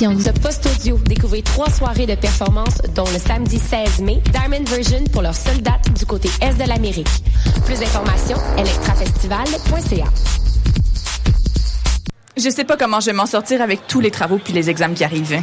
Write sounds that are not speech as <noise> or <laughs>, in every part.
16e édition de Post Audio. Découvrez trois soirées de performance, dont le samedi 16 mai, Diamond Version pour leur seule date du côté Est de l'Amérique. Plus d'informations, electrafestival.ca. Je sais pas comment je vais m'en sortir avec tous les travaux puis les examens qui arrivent.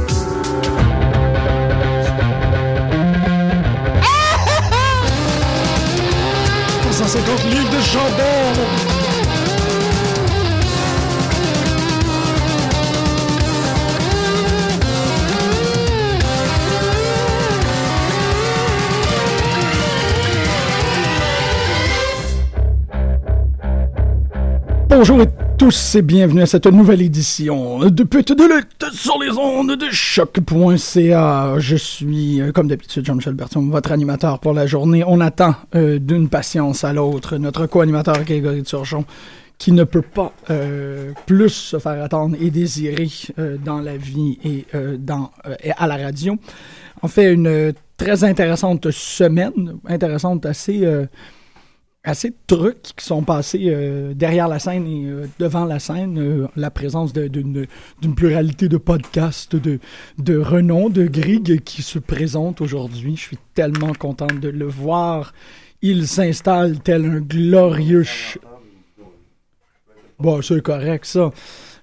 150 livres de chandelle. Bonjour tous et bienvenue à cette nouvelle édition de Pute de lutte sur les ondes de choc.ca. Je suis, euh, comme d'habitude, Jean-Michel Berton, votre animateur pour la journée. On attend euh, d'une patience à l'autre notre co-animateur Grégory Turgeon qui ne peut pas euh, plus se faire attendre et désirer dans la vie et, dans, et à la radio. On fait une très intéressante semaine, intéressante assez assez de trucs qui sont passés euh, derrière la scène et euh, devant la scène. Euh, la présence d'une pluralité de podcasts de, de renom, de Grig qui se présente aujourd'hui. Je suis tellement content de le voir. Il s'installe tel un glorieux... Bon, c'est correct, ça.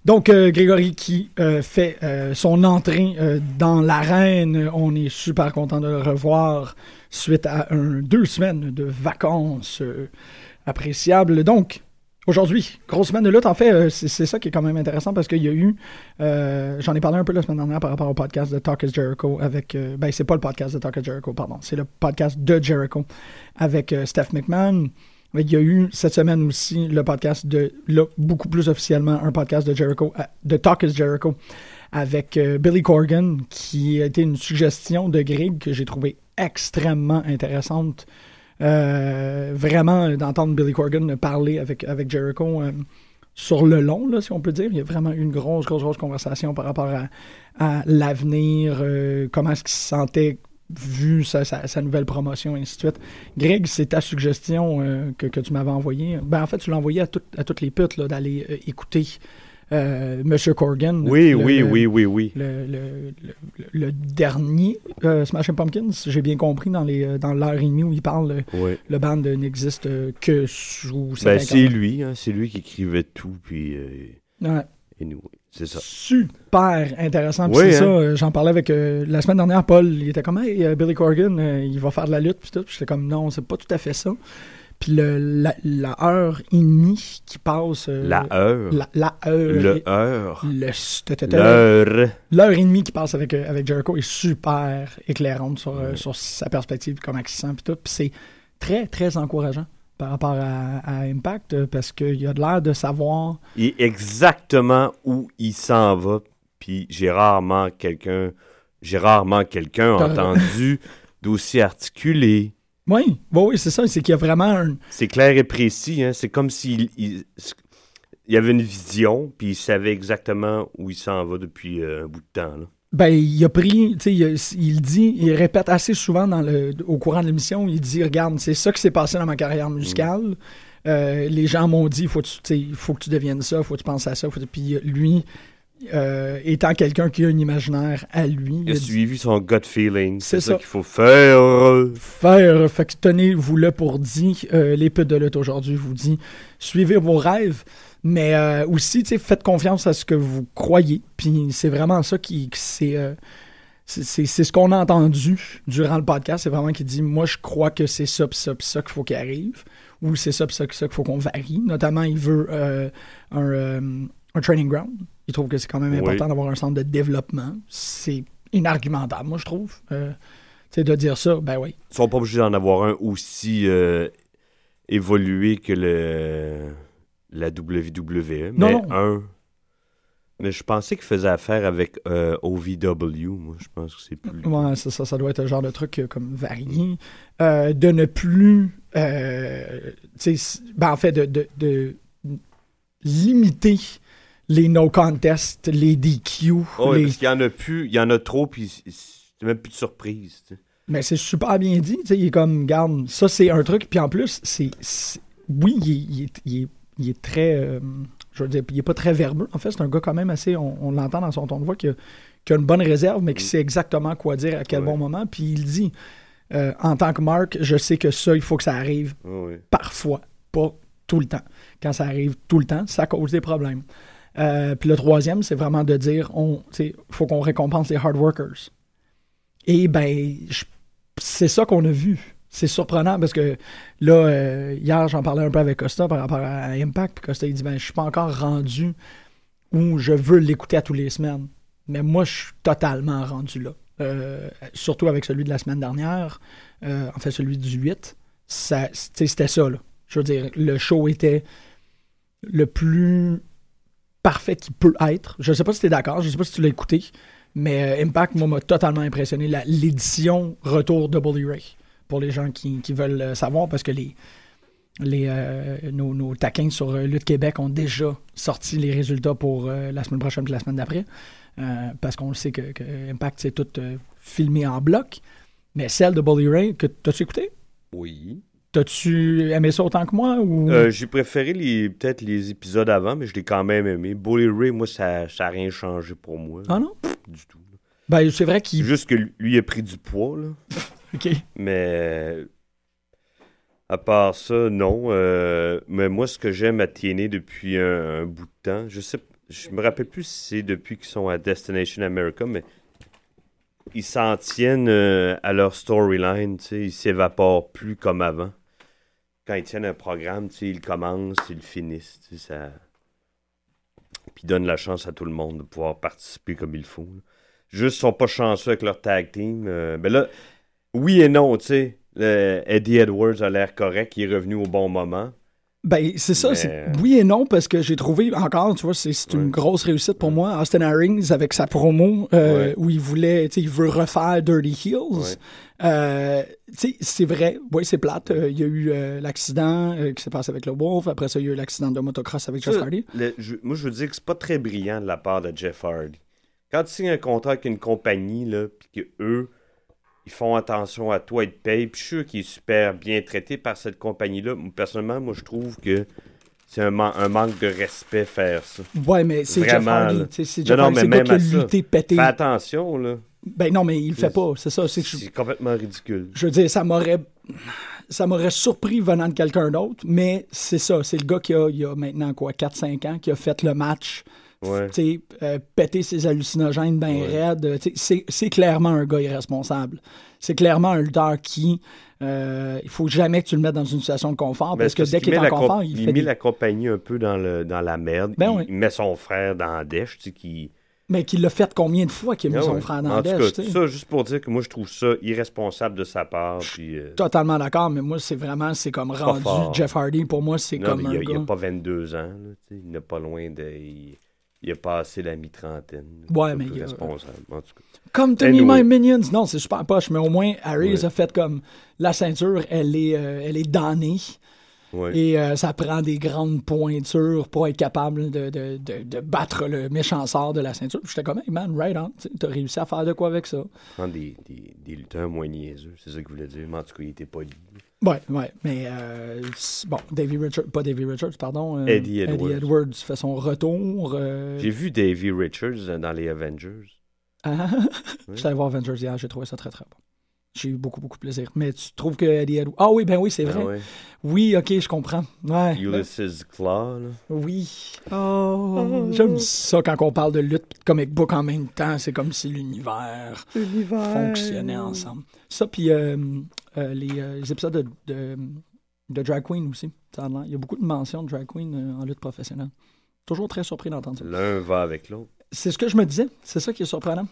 Donc, euh, Grégory qui euh, fait euh, son entrée dans l'arène. On est super content de le revoir suite à deux semaines de vacances appréciables. Donc, aujourd'hui, grosse semaine de lutte. En fait, c'est ça qui est quand même intéressant parce qu'il y a eu, j'en ai parlé un peu la semaine dernière par rapport au podcast de Talk is Jericho avec, ben c'est pas le podcast de Talk is Jericho, pardon, c'est le podcast de Jericho avec Steph McMahon. Il y a eu cette semaine aussi le podcast de, là, beaucoup plus officiellement, un podcast de Jericho, euh, de Talk is Jericho, avec euh, Billy Corgan, qui a été une suggestion de Greg que j'ai trouvé extrêmement intéressante. Euh, vraiment, d'entendre Billy Corgan parler avec, avec Jericho sur le long, là, si on peut dire. Il y a vraiment eu une grosse, grosse, grosse conversation par rapport à, à l'avenir, comment est-ce qu'il se sentait vu sa, sa- sa nouvelle promotion, et ainsi de suite. Greg, c'est ta suggestion euh, que, que tu m'avais envoyée. Ben, en fait, tu l'as envoyé à, tout- à toutes les putes d'aller euh, écouter euh, Monsieur Corgan. Oui, Le- oui, le- oui, oui, oui. Le, dernier euh, Smashing Pumpkins, j'ai bien compris dans les dans l'heure et demie où il parle, Oui. le band n'existe que sous cette Ben, c'est lui, hein, c'est lui qui écrivait tout, puis... Anyway, c'est ça. super intéressant. Oui, c'est hein. ça, j'en parlais avec euh, la semaine dernière, Paul, il était comme hey, euh, Billy Corgan, euh, il va faire de la lutte puis tout. J'étais comme non, c'est pas tout à fait ça. Puis le, la, la heure et demie qui passe. euh, La heure. La, la heure. Le heure. Le L'heure. L'heure et demie qui passe avec, avec Jericho est super éclairante sur, sur sa perspective, comment il se sent, puis tout. Puis c'est très, très encourageant par rapport à, à Impact, euh, parce qu'il a de l'air de savoir est exactement où il s'en va, puis j'ai rarement quelqu'un... J'ai rarement quelqu'un entendu <laughs> d'aussi articulé. Oui, oui, oui, c'est ça. C'est qu'il y a vraiment un. C'est clair et précis, hein. C'est comme s'il... Il, avait une vision, puis il savait exactement où il s'en va depuis euh, un bout de temps, là. Ben, il a pris, tu sais, il, il dit, il répète assez souvent dans le, au courant de l'émission, il dit, regarde, c'est ça qui s'est passé dans ma carrière musicale. Euh, les gens m'ont dit, faut, tu- faut que tu deviennes ça, faut que tu penses à ça. Faut, puis lui, euh, étant quelqu'un qui a un imaginaire à lui, Il a dit- suivi son gut feeling. C'est ça, ça. qu'il faut faire. faire. Fait que tenez-vous là pour dit. Euh, putes de lutte aujourd'hui vous dit suivez vos rêves, mais euh, aussi tu sais, faites confiance à ce que vous croyez. Puis c'est vraiment ça qui, qui c'est euh, c'est c'est- ce qu'on a entendu durant le podcast. C'est vraiment qu'il dit Moi, je crois que c'est ça, pis ça, pis ça qu'il faut qu'il arrive. Ou c'est ça, pis ça, pis ça qu'il faut qu'on varie. Notamment, il veut euh, un, euh, un training ground. Il trouve que c'est quand même Oui. important d'avoir un centre de développement. C'est inargumentable, moi, je trouve. De dire ça, ben oui. Ils sont pas obligés d'en avoir un aussi évolué que le la WWE, Non, mais non. un. Mais je pensais qu'il faisait affaire avec euh, OVW. Moi, je pense que c'est plus. Ouais, ça, ça, ça doit être un genre de truc euh, comme varié. Euh, de ne plus. euh, ben, en fait, de, de, de limiter les no contest, les DQ. Oh, les- parce qu'il y en a plus, il y en a trop, puis c'est- même plus de surprise. Mais c'est super bien dit. tu sais, Il est comme, garde, ça c'est un truc. Puis en plus, c'est. c'est- Oui, il est, il est- il est- il est très. euh, je veux dire, il est pas très verbeux. En fait, c'est un gars quand même assez. On, on l'entend dans son ton de voix qui a, qui a une bonne réserve, mais qui sait exactement quoi dire à quel Ouais. bon moment. Puis il dit euh, en tant que Mark, je sais que ça, il faut que ça arrive ouais. parfois, pas tout le temps. Quand ça arrive tout le temps, ça cause des problèmes. Euh, puis le troisième, c'est vraiment de dire, on, il faut qu'on récompense les hard workers. Et ben, c'est ça qu'on a vu. C'est surprenant parce que là, euh, hier, j'en parlais un peu avec Costa par rapport à Impact. Puis Costa, il dit, ben, je suis pas encore rendu où je veux l'écouter à tous les semaines. Mais moi, je suis totalement rendu là. Euh, surtout avec celui de la semaine dernière, euh, en fait, celui du 8. Ça, tu sais, c'était ça, là. Je veux dire, le show était le plus parfait qu'il peut être. Je sais pas si tu es d'accord, je sais pas si tu l'as écouté, mais Impact, moi, m'a totalement impressionné. L'édition Retour Double Ray, pour les gens qui, qui veulent euh, savoir, parce que les, les, euh, nos, nos taquins sur euh, Lutte Québec ont déjà sorti les résultats pour euh, la semaine prochaine et la semaine d'après, euh, parce qu'on le sait que, que Impact, c'est tout filmé en bloc. Mais celle de Bully Ray, que t'as-tu écouté? Oui. T'as-tu aimé ça autant que moi? Ou... J'ai préféré les peut-être les épisodes avant, mais je l'ai quand même aimé. Bully Ray, moi, ça n'a rien changé pour moi. Ah non? Du tout. Ben, c'est vrai qu'il... Juste que lui, il a pris du poids, là. <laughs> <laughs> Mais à part ça, non. Euh, mais moi, ce que j'aime à TNA depuis un, bout de temps, je sais, je me rappelle plus si c'est depuis qu'ils sont à Destination America, mais ils s'en tiennent euh, à leur storyline, tu sais, ils s'évaporent plus comme avant. Quand ils tiennent un programme, tu sais, ils commencent, ils finissent, tu sais, ça... Puis ils donnent la chance à tout le monde de pouvoir participer comme il faut. Juste, ils sont pas chanceux avec leur tag team. euh, ben là, oui et non, tu sais. Eddie Edwards a l'air correct, il est revenu au bon moment. Ben, c'est ça. Mais- c'est Oui et non, parce que j'ai trouvé, encore, tu vois, c'est une Ouais. grosse réussite pour moi. Austin Harrings, avec sa promo, euh, Ouais. où il voulait, tu sais, il veut refaire Dirty Heels. Euh, tu sais, c'est vrai. Oui, c'est plate. Euh, Il y a eu euh, l'accident euh, qui s'est passé avec le Wolf. Après ça, il y a eu l'accident de motocross avec Jeff Hardy. le- je- moi, je veux dire que c'est pas très brillant de la part de Jeff Hardy. Quand tu signes un contrat avec une compagnie, là, puis que eux, ils font attention à toi, ils te payent, puis je suis sûr qu'il est super bien traité par cette compagnie-là. Personnellement, moi, je trouve que c'est un, man- un manque de respect faire ça. Ouais, mais c'est Jeff Hardy. C'est Jeff Hardy. C'est qui a lutté, pété. Fais attention, là. Ben non, mais il le fait pas. C'est ça. C'est je- C'est complètement ridicule. je veux dire, ça m'aurait ça m'aurait surpris venant de quelqu'un d'autre, mais c'est ça, c'est le gars qui a, il y a maintenant quoi, 4-5 ans, qui a fait le match, Ouais. euh, péter ses hallucinogènes bien Ouais. raides. euh, C'est clairement un gars irresponsable. C'est clairement un lutteur qui, euh, il faut jamais que tu le mettes dans une situation de confort, Ben, parce que dès qu'il est en confort, il, il fait met des- la compagnie un peu dans, le, dans la merde. Ben il, oui. il met son frère dans la dèche, tu sais, qui... Mais qu'il l'a fait combien de fois qu'il a mis Ah son frère dans En la dèche, tout ça, juste pour dire que moi, je trouve ça irresponsable de sa part. Puis, euh, Totalement d'accord, mais moi, c'est vraiment, c'est comme rendu fort. Jeff Hardy, pour moi, c'est comme mais un il, a, il a gars... pas 22 ans. là, il n'est pas loin de... Il, il a passé la mi-trentaine. Ouais, mais il a- responsable. En tout cas. Comme Tony Anyway. My Minions. Non, c'est super poche, mais au moins, Harris Ouais. a fait comme la ceinture, elle est, euh, elle est damnée. Ouais. Et euh, ça prend des grandes pointures pour être capable de, de, de, de battre le méchant sort de la ceinture. J'étais comme, hey man, right on. T'as réussi à faire de quoi avec ça? Prendre des, des, des lutteurs moins niaiseux, c'est ça qu'il voulait dire. Mais en tout cas, il était poli. Ouais, ouais. Mais euh, bon, Davy Richards, pas Davy Richards, pardon. euh, Eddie Edwards. Edwards fait son retour. euh, J'ai vu Davey Richards dans les Avengers. ah, J'étais allé voir Avengers hier, j'ai trouvé ça très très bon. J'ai eu beaucoup, beaucoup de plaisir. Mais tu trouves que Eddie Edwards. Ah oui, ben oui, c'est vrai. Ah ouais. Oui, ok, je comprends. Ouais. Ben, Ulysses Claw, là. oui. Oh, j'aime ça quand on parle de lutte et de comic book en même temps. C'est comme si l'univers fonctionnait ensemble. Ça, puis euh, euh, les, euh, les épisodes de, de, de Drag Queen aussi. Il y a beaucoup de mentions de Drag Queen euh, en lutte professionnelle. Toujours très surpris d'entendre ça. L'un va avec l'autre. C'est ce que je me disais. C'est ça qui est surprenant.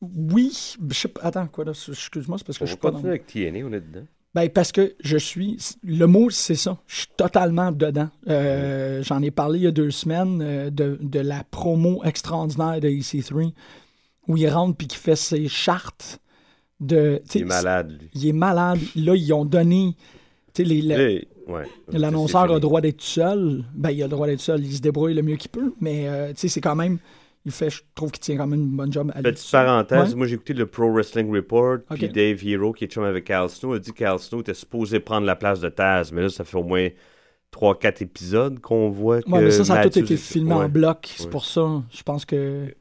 Oui. Je Attends, quoi là? Excuse-moi, c'est parce que On je suis pas dans... continuer avec TNA, on est dedans. Ben, parce que je suis. Le mot, c'est ça. Je suis totalement dedans. Euh, J'en ai parlé il y a deux semaines euh, de, de la promo extraordinaire de EC3 où il rentre puis qu'il fait ses chartes de. Il est malade, lui. Il est malade. Là, ils ont donné. ouais. L'annonceur a le droit d'être seul. Ben, il a le droit d'être seul. Il se débrouille le mieux qu'il peut. Mais, euh, tu sais, c'est quand même. Il fait, je trouve qu'il tient quand même une bonne job à Petite parenthèse, Ouais. moi j'ai écouté le Pro Wrestling Report, puis. Dave Hero, qui est chum avec Al Snow, a dit qu'Al Snow était supposé prendre la place de Taz, mais là ça fait au moins 3-4 épisodes qu'on voit que Ouais, mais ça, ça a tout été filmé ouais. en bloc. C'est pour ça. Je pense que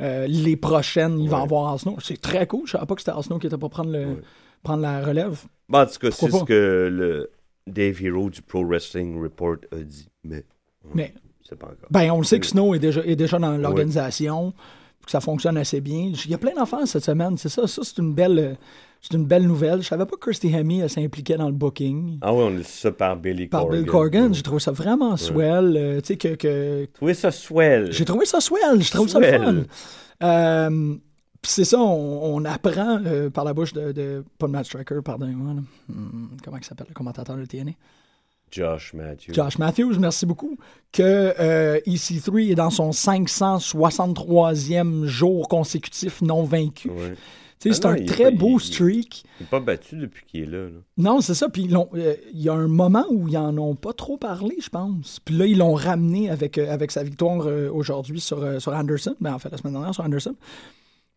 euh, les prochaines, il va avoir Arsenal. C'est très cool. Je savais pas que c'était Arsenal qui était pour prendre, le, Ouais. prendre la relève. Bon, en tout cas, c'est ce que le Dave Hero du Pro Wrestling Report a dit, mais Mais c'est pas encore. ben, on le sait que Snow est déjà, est déjà dans l'organisation, que ça fonctionne assez bien. Il y a plein d'affaires cette semaine. C'est ça. Ça, c'est une belle. C'est une belle nouvelle. Je savais pas que Kirsty Hemme s'impliquait dans le booking. Ah ouais, on dit ça par Billy Par Corgan. Bill Corgan, Ouais. j'ai trouvé ça vraiment swell. euh, tu sais, que, que, trouvé ça swell. J'ai trouvé ça swell, je trouve ça le fun. Euh, c'est ça, on, on apprend euh, par la bouche de, de pas de Matt Striker, pardonnez-moi. là. Hmm, comment il s'appelle le commentateur de TNA? Josh Matthews. Josh Matthews, merci beaucoup. Que euh, EC3 est dans son 563e jour consécutif non vaincu. Ouais. Ah c'est un très beau streak. Il n'est pas battu depuis qu'il est là. là. Non, c'est ça. Puis euh, il y a un moment où ils en ont pas trop parlé, je pense. Puis là, ils l'ont ramené avec, euh, avec sa victoire euh, aujourd'hui sur, sur Anderson. Ben, en fait, la semaine dernière sur Anderson.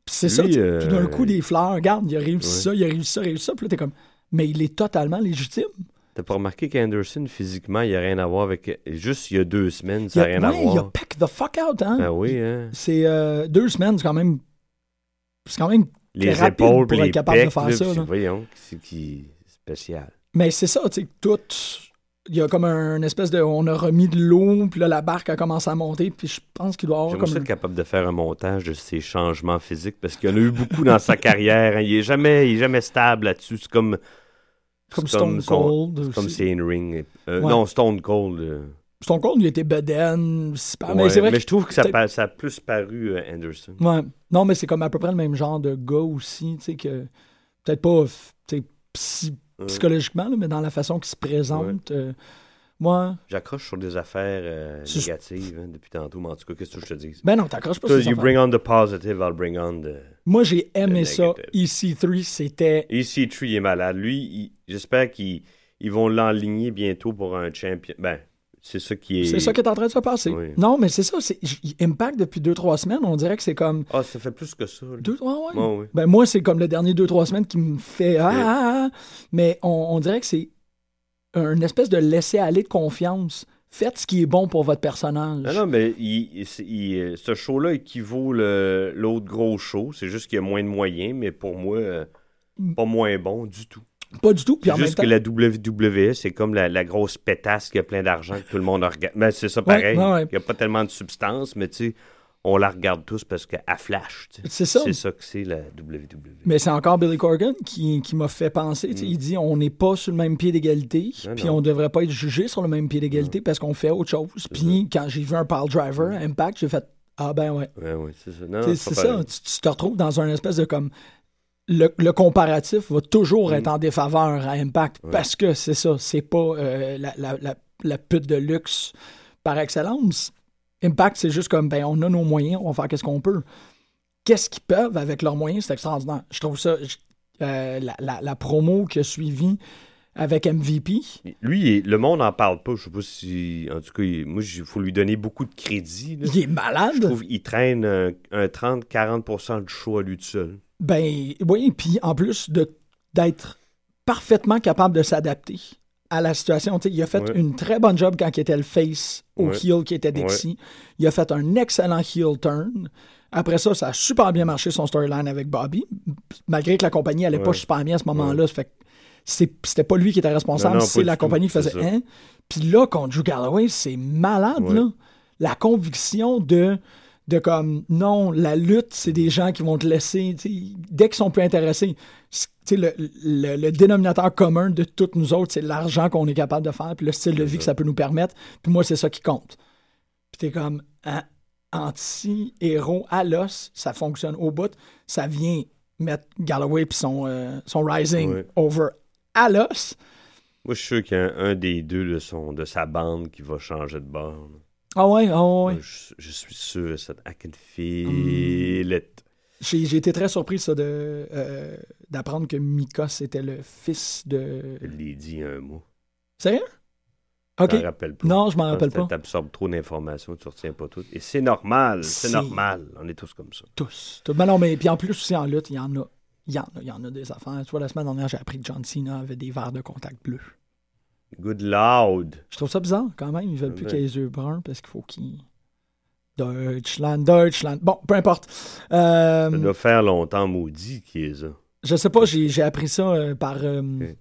Puis c'est ça. Tout d'un coup, des fleurs. Regarde, il a réussi Ouais. ça, il a réussi ça, il a réussi ça. Puis là, t'es comme. Mais il est totalement légitime. T'as pas remarqué qu'Anderson, physiquement, il n'y a rien à voir avec. Juste il y a deux semaines, ça n'a rien à ouais, il a voir. pack the fuck out, hein? Ah oui, hein. C'est euh, deux semaines, c'est quand même. C'est quand même. Les épaules pour puis être les capable de pecs, faire là, ça, là. Voyons, c'est qui spécial. Mais c'est ça, tu sais, tout. Il y a comme un espèce de. On a remis de l'eau, puis là, la barque a commencé à monter, puis je pense qu'il doit avoir J'aimerais comme. être capable de faire un montage de ses changements physiques parce qu'il y en a eu beaucoup dans sa <laughs> carrière. hein. Il est jamais, il est jamais stable là-dessus. C'est comme. Comme Stone son- Cold. Comme aussi. c'est in ring. Euh, Ouais. Non, Stone Cold. euh, Stone Cold, il était pas- ouais, mais c'est vrai mais que je trouve que ça, pa- ça a plus paru euh, Anderson. Ouais. Non, mais c'est comme à peu près le même genre de gars aussi, tu sais, que. Peut-être pas, psy- Ouais. psychologiquement, là, mais dans la façon qu'il se présente. euh, moi. J'accroche sur des affaires euh, négatives hein, depuis tantôt, mais en tout cas, qu'est-ce que je te dis? Ben non, t'accroches pas sur you affaires. bring on the positive, I'll bring on the... Moi, j'ai aimé ça. négatif. EC3, c'était. EC3 il est malade. Lui, il- j'espère qu'ils ils vont l'enligner bientôt pour un champion. Ben, c'est ça qui est... C'est ça qui est en train de se passer. Oui. Non, mais c'est ça. Impact, depuis 2-3 semaines, on dirait que c'est comme. Ah, ça fait plus que ça. là. Deux, ouais, ouais. Ben, moi, c'est comme le dernier 2-3 semaines qui me fait. Ah, Ouais. ah, ah. Mais on, on dirait que c'est une espèce de laisser-aller de confiance. Faites ce qui est bon pour votre personnage. Non, non, mais il- il- ce show-là équivaut le- l'autre gros show. C'est juste qu'il y a moins de moyens, mais pour moi, euh, pas moins bon du tout. Pas du tout. Puis en C'est même juste temps. que la WWE, c'est comme la, la grosse pétasse qui a plein d'argent que tout le monde regarde. Mais c'est ça pareil. ouais, ouais. Il n'y a pas tellement de substance, mais tu sais, on la regarde tous parce qu'elle flash. tu sais. C'est ça. C'est ça que c'est la WWE. Mais c'est encore Billy Corgan qui, qui m'a fait penser. Mm. Il dit on n'est pas sur le même pied d'égalité, puis on devrait pas être jugé sur le même pied d'égalité parce qu'on fait autre chose. Puis quand j'ai vu un pile driver, Mm. Impact, j'ai fait Ah ben ouais. Ouais, ouais, c'est ça. C'est ça. tu te retrouves dans un espèce de comme. Le, le comparatif va toujours Mm. être en défaveur à Impact Ouais. parce que c'est ça. C'est pas euh, la, la, la, la pute de luxe par excellence. Impact, c'est juste comme ben on a nos moyens, on va faire qu'est-ce qu'on peut. Qu'est-ce qu'ils peuvent avec leurs moyens, c'est extraordinaire. Je trouve ça. je- euh, la promo qui a suivi avec MVP. Lui, le monde n'en parle pas. Je sais pas si. En tout cas, il- moi, il faut lui donner beaucoup de crédit. là. Il est malade. Je trouve qu'il traîne un, un 30-40% du show à lui tout seul. Ben oui, puis en plus d'être parfaitement capable de s'adapter à la situation. Il a fait Ouais. une très bonne job quand il était le face au Ouais. heel qui était Dixie. Il a fait un excellent heel turn Après ça, ça a super bien marché son storyline avec Bobby, malgré que la compagnie allait pas super bien à ce moment-là. Fait c'était pas lui qui était responsable, c'est la tout, compagnie qui faisait hein? Puis là, contre Drew Galloway, c'est malade, Ouais. là. La conviction de, de comme, non, la lutte, c'est des gens qui vont te laisser, dès qu'ils sont plus intéressés. Le, le- le dénominateur commun de toutes nous autres, c'est l'argent qu'on est capable de faire, puis le style de vie que ça peut nous permettre. Puis moi, c'est ça qui compte. Puis t'es comme, hein, anti-héros à l'os, ça fonctionne au bout. Ça vient mettre Galloway puis son, euh, son Rising Ouais. over à l'os. Moi, je suis sûr qu'il y a un, un des deux de, son, de sa bande qui va changer de bord. Ah ouais, ah ouais. Moi, Je, je suis sûr ça. I can feel it. J'ai j'ai été très surpris ça, de, euh, d'apprendre que Mika c'était le fils de. Je l'ai dit un mot. Sérieux? Je Ok. m'en rappelle pas. Non, je m'en rappelle Parce que pas. T'absorbes trop d'informations, tu retiens pas tout. Et c'est normal, c'est normal. On est tous comme ça. Tous. Tous. Ben non, mais puis en plus aussi en lutte, il y en a. Il y, en a, il y en a des affaires. Tu vois, la semaine dernière, j'ai appris que John Cena avait des verres de contact bleu. Good loud. Je trouve ça bizarre quand même. Ils veulent plus qu'il ait les yeux bruns parce qu'il faut qu'il. Deutschland, Deutschland. Bon, peu importe. Euh... Ça doit faire longtemps maudit qu'il est ça. Je sais pas, j'ai appris ça euh, par. Euh,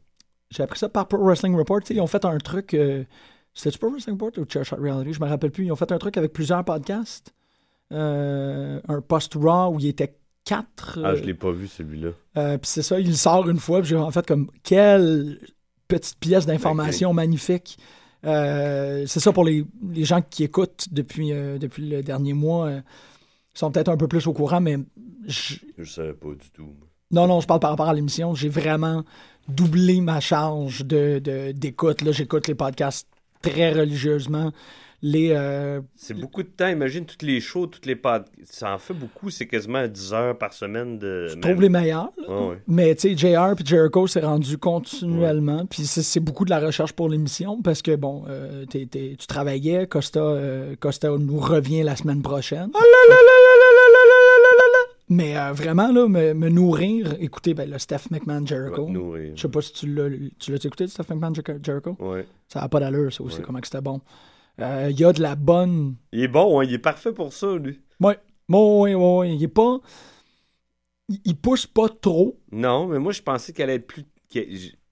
j'ai appris ça par Pro Wrestling Report. Ils ont fait un truc. Euh, c'était-tu Pro Wrestling Report ou Chair Shot Reality? Je me rappelle plus. Ils ont fait un truc avec plusieurs podcasts. un post-raw où ils étaient ah, je euh, l'ai pas vu celui-là. Euh, puis c'est ça, il sort une fois, puis j'ai en fait comme quelle petite pièce d'information magnifique. Euh, c'est ça pour les, les, gens qui écoutent depuis, depuis le dernier mois. Ils sont peut-être un peu plus au courant, mais. Je... je savais pas du tout. Non, non, je parle par rapport à l'émission. J'ai vraiment doublé ma charge d'écoute. De, Là, j'écoute les podcasts très religieusement. Les, euh, C'est beaucoup de temps. Imagine toutes les shows, toutes les pod... Ça en fait beaucoup. C'est quasiment 10 heures par semaine de. je trouve les meilleurs. là. Ah. Mais tu sais, JR puis Jericho s'est rendu continuellement. Puis c'est, c'est beaucoup de la recherche pour l'émission parce que, bon, euh, t'es- t'es- tu travaillais. Costa, euh, Costa nous revient la semaine prochaine. Mais euh, vraiment, là, me, me nourrir, écoutez, ben, le Steph McMahon Jericho. Je sais pas si tu l'as, tu l'as écouté, Steph McMahon Jer- Jericho. Ouais. Ça n'a pas d'allure, ça aussi, Ouais. comment que c'était bon. Euh, Il y a de la bonne. Il est bon, hein, il est parfait pour ça, lui. Ouais, ouais, ouais, ouais. Il est pas. Il, il pousse pas trop. Non, mais moi, je pensais qu'elle allait être plus. Je,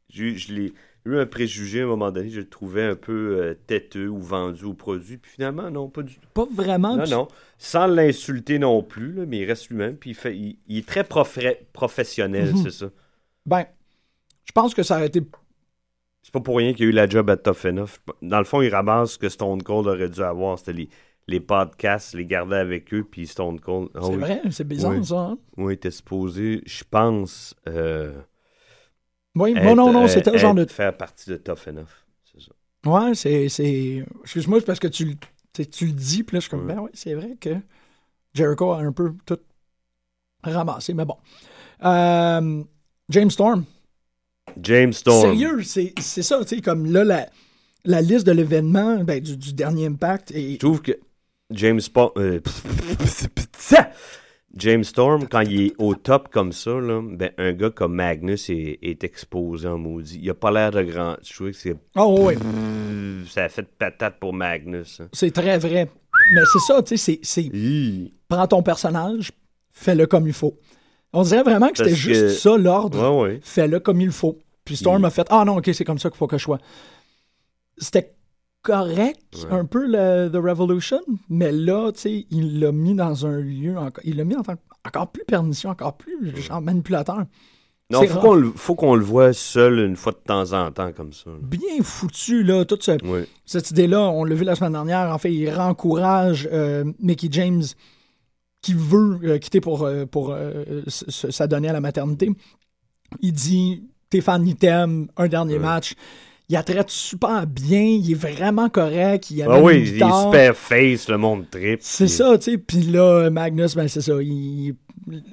je- je l'ai eu un préjugé à un moment donné. Je le trouvais un peu euh, têteux ou vendu au produit. Puis finalement, non, pas du tout. Pas vraiment. Non, puis- non. Sans l'insulter non plus, là, mais il reste lui-même. Puis il, fait, il, il est très professionnel, Mhm. c'est ça. Ben, je pense que ça aurait été. C'est pas pour rien qu'il y a eu la job à Tough Enough. Dans le fond, il ramasse ce que Stone Cold aurait dû avoir. C'était les, les podcasts, les garder avec eux, puis Stone Cold. C'est oui. vrai, c'est bizarre, Oui. ça. hein? Oui, était supposé, je pense. Euh, Oui, être, non, non, non, c'était le genre de. Faire partie de Tough Enough. C'est ça. Ouais, c'est. c'est... Excuse-moi, c'est parce que tu, le- tu le dis, puis là, je suis comme, Ouais. ben oui, c'est vrai que Jericho a un peu tout ramassé, mais bon. Euh, James Storm. James Storm. Sérieux, c'est, c'est ça, tu sais, comme là, la, la liste de l'événement, ben, du, du dernier Impact, et Je trouve que James Spo- euh, <laughs> James Storm, quand il est au top comme ça, là, ben, un gars comme Magnus est, est exposé en maudit. Il a pas l'air de grand. Je trouve que c'est. Oh, oui, <laughs> Ça a fait de patate pour Magnus. hein. c'est très vrai. Mais c'est ça, tu sais, c'est, prends ton personnage, fais-le comme il faut. On dirait vraiment que c'était juste que- ça l'ordre. Ouais, ouais. Fais-le comme il faut. Puis Storm Il- a fait Ah non, ok, c'est comme ça qu'il faut que je sois. C'était correct, Ouais. un peu le The Revolution, mais là, tu sais, il l'a mis dans un lieu, encore, il l'a mis en tant que- encore plus pernicieux, encore plus genre manipulateur. Non, faut qu'on, le, faut qu'on le voit seul une fois de temps en temps comme ça. là. Bien foutu, là, toute ce- cette idée-là, on l'a vu la semaine dernière, en fait, il rencourage euh, Mickey James qui veut euh, quitter pour, euh, pour euh, s'adonner à la maternité. Il dit Tes fans, ils t'aiment, un dernier Ouais. match. Il la traite super bien, il est vraiment correct. Il Ah oui, il est super face, le monde trip. C'est ça, tu sais. Puis là, Magnus, ben c'est ça. Il,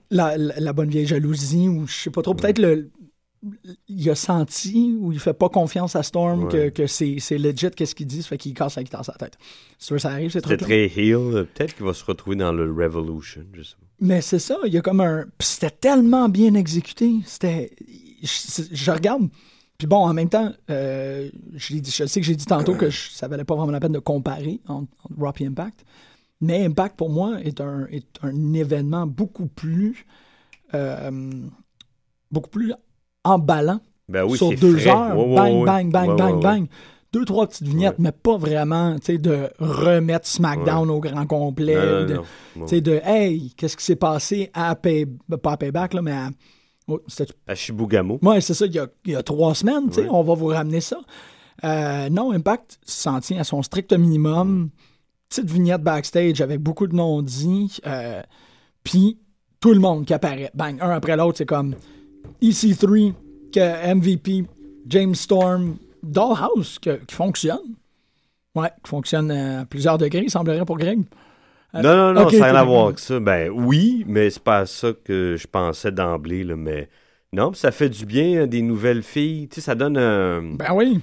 la, la- la bonne vieille jalousie, ou je sais pas trop, peut-être le. Il a senti ou il fait pas confiance à Storm que, Ouais. que c'est, c'est legit qu'est-ce qu'il dit, ça fait qu'il casse la guitare la tête. C'est sûr, ça arrive, ces C'était trucs-là. très heel. Peut-être qu'il va se retrouver dans le Revolution, je sais pas. Mais c'est ça, il y a comme un. C'était tellement bien exécuté. C'était. Je, je regarde. Puis bon, en même temps, euh, je, l'ai dit- je sais que j'ai dit tantôt que je, ça valait pas vraiment la peine de comparer entre, entre Raw et Impact. Mais Impact, pour moi, est un, est un événement beaucoup plus. euh, beaucoup plus emballant Ben oui, sur deux frais. heures. Ouais, bang, ouais. bang, bang, Ouais, bang, bang. Deux, trois petites vignettes, mais pas vraiment, de remettre SmackDown au grand complet. Non, de, non. De, hey, qu'est-ce qui s'est passé à Pay, pas à Payback, là, mais à. oh, À Shibugamo. Ouais, c'est ça, il y a, il y a trois semaines, on va vous ramener ça. Euh, non, Impact s'en tient à son strict minimum. Petite vignette backstage avec beaucoup de non-dits. euh, Puis tout le monde qui apparaît. Bang, un après l'autre, c'est comme EC3, que MVP, James Storm, Dollhouse, que- qui fonctionne. Ouais, qui fonctionne à plusieurs degrés, il semblerait pour Greg. Euh, Non, non, non, ça n'a rien à voir avec ça. Ben oui, mais c'est pas ça que je pensais d'emblée, là, mais non, ça fait du bien, euh, des nouvelles filles. Tu sais, ça donne un, Ben oui.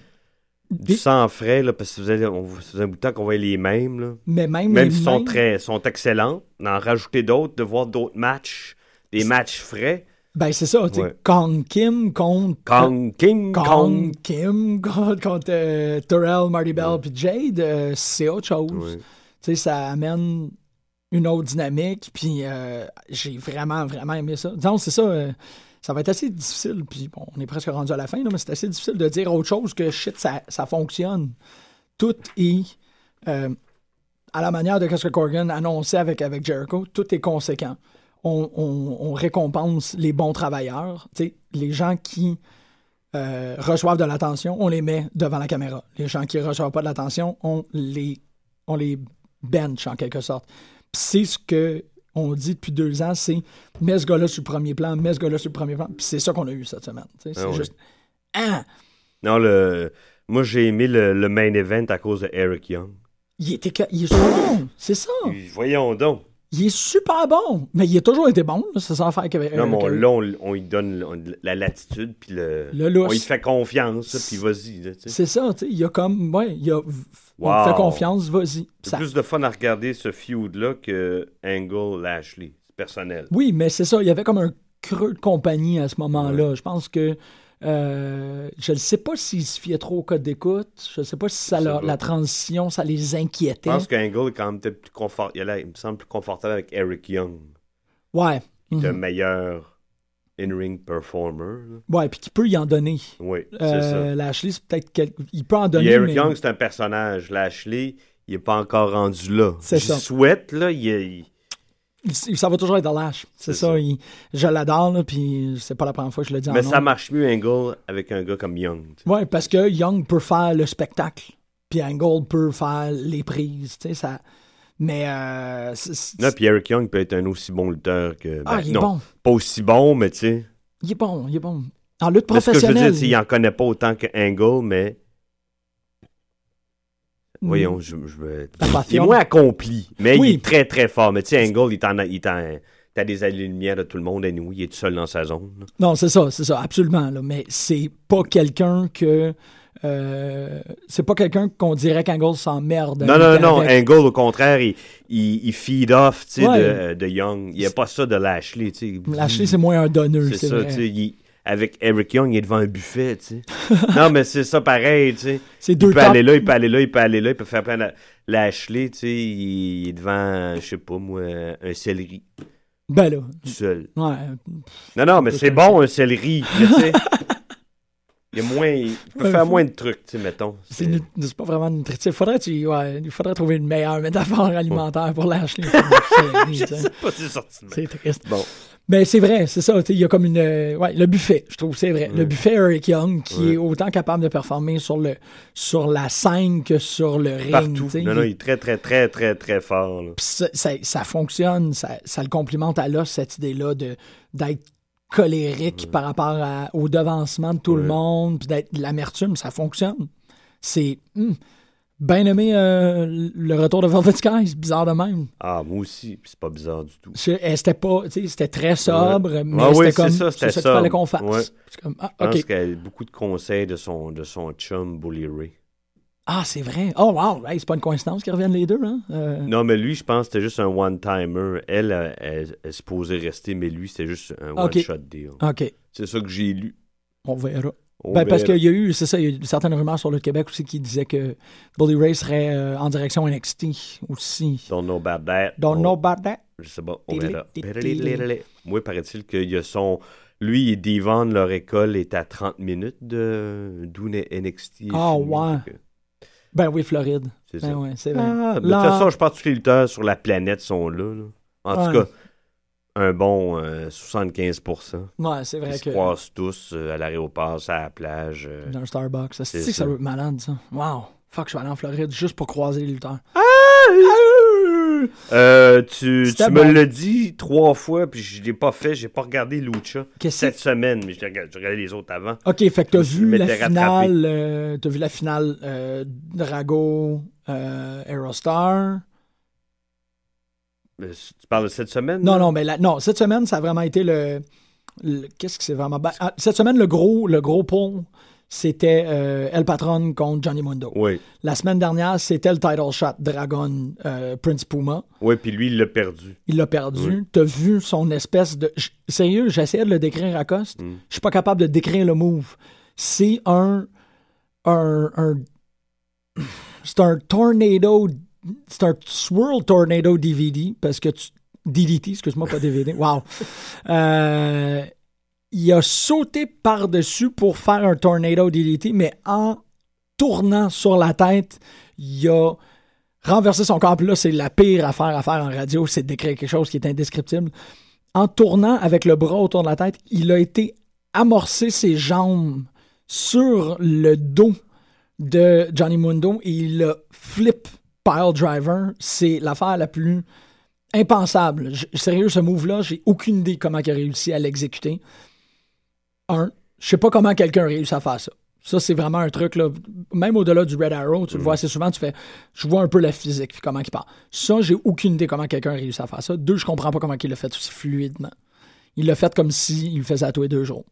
du sang frais, là, parce que ça faisait, on, ça faisait un bout de temps qu'on voyait les mêmes, là. Mais même, Même s'ils sont mêmes- très, sont excellents, d'en rajouter d'autres, de voir d'autres matchs, des matchs frais. Ben c'est ça, tu sais, Ouais. Kong Kim contre Kong, King, Kong, Kong. Kim contre, <laughs> contre, euh, Terrell, Marty Bell puis Jade, euh, c'est autre chose. Ouais. Tu sais, ça amène une autre dynamique, puis euh, j'ai vraiment, vraiment aimé ça. Disons, c'est ça, euh, ça va être assez difficile, puis bon, on est presque rendu à la fin, là, mais c'est assez difficile de dire autre chose que shit, ça, ça fonctionne. Tout est, à la manière de ce que Corgan annonçait avec, avec Jericho, tout est conséquent. On, on- on récompense les bons travailleurs, les gens qui euh, reçoivent de l'attention, on les met devant la caméra. Les gens qui ne reçoivent pas de l'attention, on les, on les bench en quelque sorte. C'est ce que on dit depuis deux ans, c'est mets ce gars-là sur le premier plan, mets ce gars-là sur le premier plan. Puis c'est ça qu'on a eu cette semaine. C'est Ah oui. juste. Ah! Non, le, moi, j'ai aimé le, le main event à cause de Eric Young. Il était il est c'est ça. Voyons donc. Il est super bon, mais il a toujours été bon. là, C'est ça l'affaire qu'avec Non, mais on- là, on, on lui donne la latitude, puis le, Le on lui fait confiance, puis vas-y. C'est ça, tu sais. Il y a comme. Ouais, il y a. Wow. fait confiance, vas-y. C'est Ça- plus de fun à regarder ce feud-là que Angle Lashley. C'est personnel. Oui, mais c'est ça. Il y avait comme un creux de compagnie à ce moment-là. Je pense que. Euh, je ne sais pas s'ils se fiaient trop au code d'écoute. Je ne sais pas si ça Je leur- la transition, ça les Je inquiétait. pense qu'Angle est quand même peut-être plus confort... il, me semble plus confortable avec Eric Young, Ouais. qui est un Mhm. meilleur in-ring performer. Ouais, puis qui peut y en donner. Oui, c'est Euh, ça. Lashley, c'est peut-être. quel- Il peut en donner. Eric mais... Young, c'est un personnage. Lashley, il n'est pas encore rendu là. C'est ça. souhaite, là, il, il- ça va toujours être Lash. C'est C'est ça. ça. il- je l'adore, puis c'est pas la première fois que je le dis en Mais ça marche mieux, Angle, avec un gars comme Young. tu sais. Ouais, parce que Young peut faire le spectacle, puis Angle peut faire les prises, tu sais, ça... Mais, euh, Là, puis Eric Young peut être un aussi bon lutteur que... ah, ben, il est non, bon, pas aussi bon, mais tu sais... il est bon, il est bon. En lutte Mais ce que je veux professionnelle... dire, c'est qu'il en connaît pas autant que Angle, mais... Mm. Voyons, je, je La Il est moins accompli, mais Oui. il est très très fort. Mais tu sais, Angle, il est en, il est en- t'as des années-lumière de tout le monde, et nous, il est tout seul dans sa zone. Non, c'est ça, c'est ça, absolument. Là. Mais c'est pas quelqu'un que... euh, c'est pas quelqu'un qu'on dirait qu'Angle s'emmerde. Non, non, non, avec. Angle, au contraire, il, il, il feed off Ouais. de, de Young. Il n'y a pas ça de Lashley. Lashley, c'est moins un donneur, C'est c'est ça, vrai. tu sais. il- Avec Eric Young, il est devant un buffet, tu sais. <laughs> non, mais c'est ça pareil, tu sais. C'est Il deux peut top- aller là, il peut aller là, il peut aller là, il peut faire plein de... Lashley, tu sais, il il est devant, je sais pas moi, un céleri, Ben là, tout seul. ouais. Non, non, mais peut c'est bon, un céleri, tu sais. <laughs> Il y a moins... Il peut Ouais, faire faut- moins de trucs, tu sais, mettons. C'est pas vraiment nutritif. Faudrait, tu, ouais, il faudrait trouver une meilleure métaphore alimentaire pour Lashley. <laughs> C'est- Je c'est- sais pas c'est sorti. C'est triste. Bon. Mais c'est vrai, c'est ça. Il y a comme une. euh, Ouais, le buffet, je trouve, c'est vrai. Le buffet Eric Young, qui Ouais. est autant capable de performer sur, le, sur la scène que sur le ring. Partout. Non, non, Il- est très, très, très, très, très fort, ça, ça, ça fonctionne, ça, ça le complimente à l'os, cette idée-là d'être colérique par rapport à- au devancement de tout le monde, puis d'être de l'amertume, ça fonctionne. C'est hum, bien aimé euh, le retour de Velvet Sky, c'est bizarre de même. Ah, moi aussi, c'est pas bizarre du tout. Eh, C'était pas, tu sais, c'était très sobre, mais Ah oui, c'était comme ça, c'était ça qu'il fallait qu'on fasse. Ouais. Comme, ah, Je pense ok. qu'elle a beaucoup de conseils de son, de son chum Bully Ray. Ah, c'est vrai. Oh wow, Hey, c'est pas une coïncidence qu'ils reviennent les deux, hein? Euh, Non, mais lui, je pense que c'était juste un one-timer. Elle, elle, elle, elle se posait rester, mais lui, c'était juste un one-shot deal. Ok, C'est ça que j'ai lu. on verra. Ben, parce qu'il y a eu, c'est ça, il y a eu certaines rumeurs sur le Québec aussi qui disaient que Bully Ray serait euh, en direction NXT aussi. Don't know about that. Don't On- know about that. Je sais pas, on verra. Moi, paraît-il qu'il y a son... Lui et Devon, leur école est à 30 minutes de d'où NXT. Ah, ouais. que Ben oui, Floride. C'est Ben ça. ouais, c'est vrai. Ah, ben, de toute façon, je pense que tous les lutteurs sur la planète sont là. là. En Ouais. tout cas, un bon euh, 75%. Ouais, c'est vrai Ils se que. croisent tous euh, à l'aéroport, à la plage. euh. Dans un Starbucks. Ça, C'est C'est que ça ça. doit être malade, ça. Wow. Fuck, je vais aller en Floride juste pour croiser les lutteurs. Euh, tu me l'as dit trois fois, puis je l'ai pas fait. J'ai pas regardé Lucha Qu'est-ce cette semaine, mais j'ai regardé, les autres avant. Ok, fait que t'as Je vu la finale. t'as vu la finale Drago Aerostar. Tu parles de cette semaine? Non, là? non, mais la- non, cette semaine, ça a vraiment été le. le- Qu'est-ce que c'est vraiment? ben, ah, cette semaine, le gros, le gros pont, c'était euh, El Patron contre Johnny Mundo. Oui, La semaine dernière, c'était le title shot Dragon euh, Prince Puma. oui, puis lui, il l'a perdu. Il l'a perdu. Oui. T'as vu son espèce de. J- Sérieux, j'essayais de le décrire à Coste. Mm. Je suis pas capable de décrire le move. C'est un. Un. un- c'est un tornado. C'est un swirl tornado DVD parce que tu. DDT, excuse-moi, pas DVD. <laughs> Wow. Euh, il a sauté par-dessus pour faire un tornado DDT, mais en tournant sur la tête, il a renversé son corps. Puis là, c'est la pire affaire à faire en radio, c'est de décrire quelque chose qui est indescriptible. En tournant avec le bras autour de la tête, il a été amorcé ses jambes sur le dos de Johnny Mundo et il a flip pile driver. C'est l'affaire la plus impensable. Je- sérieux, ce move-là, j'ai aucune idée comment il a réussi à l'exécuter. Un, je sais pas comment quelqu'un a réussi à faire ça. Ça, c'est vraiment un truc, là, même au-delà du Red Arrow, tu le vois assez souvent, tu fais, je vois un peu la physique, puis comment il part. Ça, j'ai aucune idée comment quelqu'un a réussi à faire ça. Deux, je comprends pas comment il l'a fait aussi fluidement. Il l'a fait comme s'il le faisait à tous les deux jours.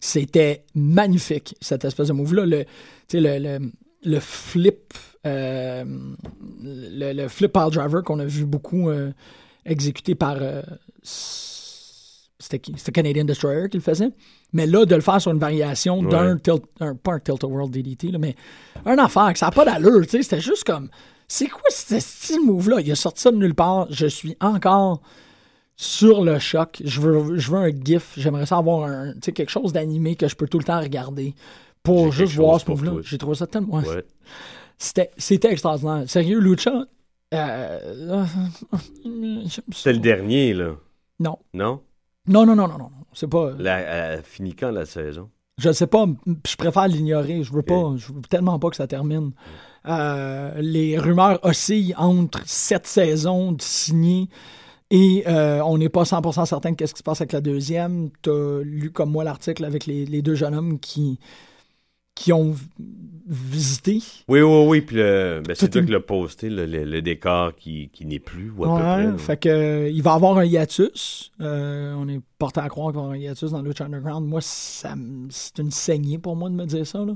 C'était magnifique, cette espèce de move-là. Le, le, le, le flip, euh, le, le flip pile driver qu'on a vu beaucoup euh, exécuté par. euh, c'était Canadian Destroyer qui le faisait. Mais là, de le faire sur une variation d'un tilt, un, pas un Tilt-A-World DDT, là, mais un affaire que ça n'a pas d'allure, tu sais. C'était juste comme. C'est quoi ce style move-là? Il a sorti ça de nulle part. Je suis encore sur le choc. Je veux, je veux un GIF. J'aimerais ça avoir un, quelque chose d'animé que je peux tout le temps regarder pour juste voir ce move-là. J'ai trouvé ça tellement. ouais. <laughs> C'était, c'était extraordinaire. Sérieux, Lucha. euh, <laughs> C'est le dernier, là. Non. Non? Non, non, non, non, non. C'est pas. La, elle finit quand la saison? Je sais pas, je préfère l'ignorer. Je veux pas, je veux tellement pas que ça termine. Euh, les rumeurs oscillent entre cette saison de signer et euh, on n'est pas 100% certain de qu'est-ce qui se passe avec la deuxième. T'as lu comme moi l'article avec les, les deux jeunes hommes qui qui ont visité. Oui, oui, oui. Puis le, ben, c'est toi une- qui l'as posté, le, le- le décor qui, qui n'est plus, ou à Ouais, peu près. fait que euh, il va avoir un hiatus. Euh, on est porté à croire qu'il va y avoir un hiatus dans Lucha Underground. Moi, ça c'est une saignée pour moi de me dire ça. là.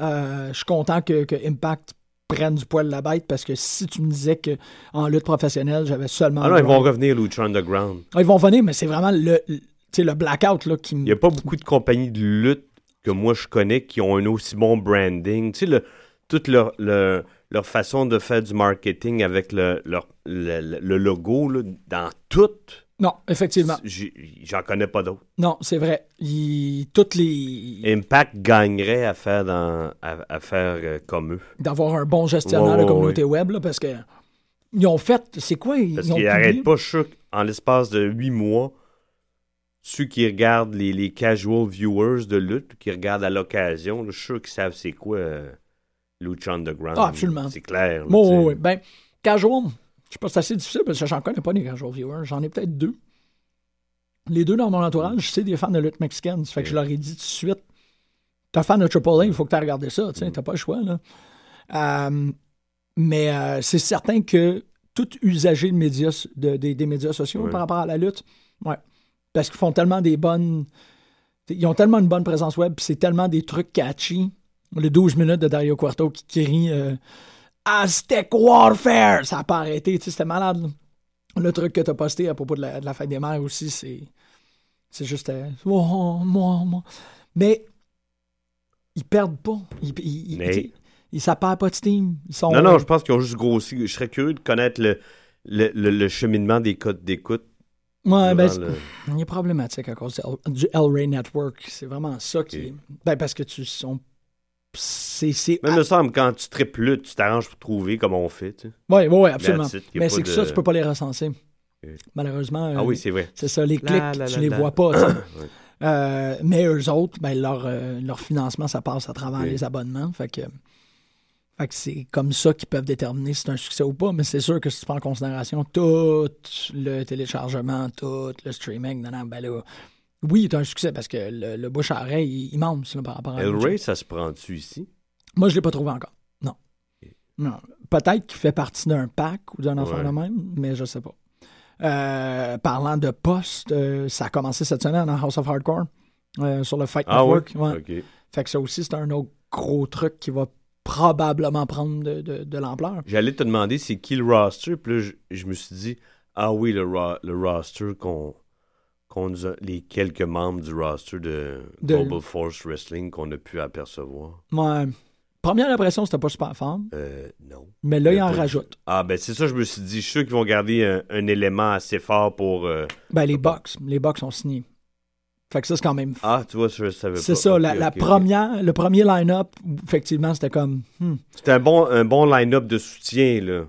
Euh, je suis content que, que Impact prenne du poil la bête parce que si tu me disais que en lutte professionnelle, j'avais seulement. Ah non, ils vont revenir Lucha Underground. Ah, ils vont venir, mais c'est vraiment le, le, blackout là, qui Il n'y a pas beaucoup de compagnies de lutte que moi je connais qui ont un aussi bon branding. Tu sais, le, toute leur, leur, leur façon de faire du marketing avec le, leur, le, logo là, dans tout, Non, effectivement. j'en connais pas d'autres. Non, c'est vrai. Il- toutes les. Impact gagnerait à faire, dans, à, à faire euh, comme eux. D'avoir un bon gestionnaire de ouais, communauté web là, parce que. Ils ont fait. C'est quoi? Ils Parce qu'ils n'arrêtent pas, je qu'en l'espace de huit mois, ceux qui regardent les, les casual viewers de lutte, qui regardent à l'occasion, je suis sûr qu'ils savent c'est quoi euh, Lucha Underground. Ah, absolument. C'est clair. là, oui, oui. Ben, casual, je sais pas, c'est assez difficile parce que j'en connais pas des casual viewers. J'en ai peut-être deux. Les deux dans mon entourage, c'est des fans de lutte mexicaine. Ça fait que je leur ai dit tout de suite T'es un fan de Triple A, il faut que tu regardé ça. Tu sais, T'as pas le choix. Là. Euh, mais euh, c'est certain que tout usager de médias, de- des- des médias sociaux Ouais. par rapport à la lutte, ouais. Parce qu'ils font tellement des bonnes. Ils ont tellement une bonne présence web, puis c'est tellement des trucs catchy. Le 12 minutes de Dario Cuarto qui crie euh, Aztec Warfare! Ça n'a pas arrêté, tu sais, c'était malade. là. Le truc que tu as posté à propos de la, de la fête des mères aussi, c'est. C'est juste. euh, oh, moi, moi. Mais ils perdent pas. Ils, ils, Mais- ça perd pas de steam. Ils sont, Non, non, euh, je pense qu'ils ont juste grossi. Je serais curieux de connaître le, le, le- le cheminement des codes d'écoute. Ouais, ben, le- Il est problématique à cause du L-Ray Network. C'est vraiment ça qui est. Ben, parce que tu. sont- C'est. c'est- Même me semble, quand tu triples, tu t'arranges pour trouver comme on fait. tu sais. Ouais, ouais, absolument. Mais c'est que de- ça, tu peux pas les recenser. Malheureusement. Ah euh, oui, c'est vrai. C'est ça, les La, clics, la, tu la, les la. vois pas. tu sais. <coughs> Ouais. Euh, mais eux autres, ben, leur, euh, leur financement, ça passe à travers les abonnements. Fait que, fait que c'est comme ça qu'ils peuvent déterminer si c'est un succès ou pas. Mais c'est sûr que si tu prends en considération tout le téléchargement, tout le streaming, non, non, ben là, oui, c'est un succès parce que le, le bouche à oreille, il, il monte là, par rapport à. El Ray, ça se prend-tu ici? Moi, je l'ai pas trouvé encore. Non. Non. Peut-être qu'il fait partie d'un pack ou d'un enfant Ouais. de même, mais je sais pas. Euh, parlant de poste, euh, ça a commencé cette semaine en House of Hardcore euh, sur le Fight Ah? Network. ouais. Fait que ça aussi, c'est un autre gros truc qui va probablement prendre de, de- de l'ampleur. J'allais te demander c'est qui le roster, puis là, je, je me suis dit, ah oui, le, ro- le roster qu'on nous a- les quelques membres du roster de, De- Global Force Wrestling qu'on a pu apercevoir. Ouais. Première impression, c'était pas super fort, Euh, non. mais là, Il en rajoute. Ah, ben c'est ça, je me suis dit, je suis sûr qu'ils vont garder un, un élément assez fort pour. euh, Ben, les box, les box sont signés. Fait que ça, c'est quand même. Ah, tu vois, je savais pas. c'est ça, la, première, le premier line-up, effectivement, c'était comme. hmm. C'est un bon, un bon line-up de soutien, là.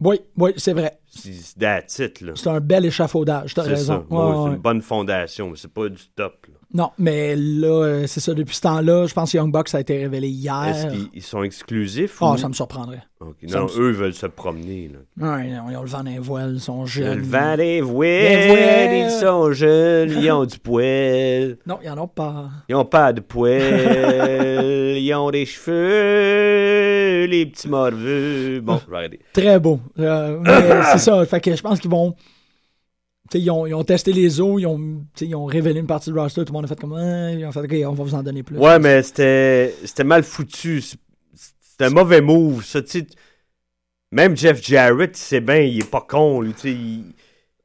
Oui, oui, c'est vrai. C'est un bel échafaudage, t'as raison. ça. Ouais, Ouais, c'est une bonne fondation, mais c'est pas du top. là. Non, mais là, euh, c'est ça, depuis ce temps-là, je pense que Young Bucks a été révélé hier. Est-ce qu'ils ils sont exclusifs Ah, ou... ça me surprendrait. Ça Non, me- eux veulent se promener. Là. Ouais, non, ils ont le vent d'un voile, ils sont jeunes. Le vent des Des voiles, voiles. ils sont jeunes, ils ont du poil. <laughs> Non, ils en ont pas. Ils ont pas de poil, <laughs> ils ont des cheveux, les petits morveux. Bon, je vais arrêter. Très beau. Euh, <coughs> ça, fait que je pense qu'ils vont. ils ont, ils ont testé les eaux, ils ont, ils ont révélé une partie du roster, tout le monde a fait comme. Ah, ils ont fait, OK, on va vous en donner plus. Ouais, mais c'était c'était mal foutu. C'est- C'était un mauvais move, ça, tu sais. Même Jeff Jarrett, il sait bien, il est pas con, lui, tu sais. Il,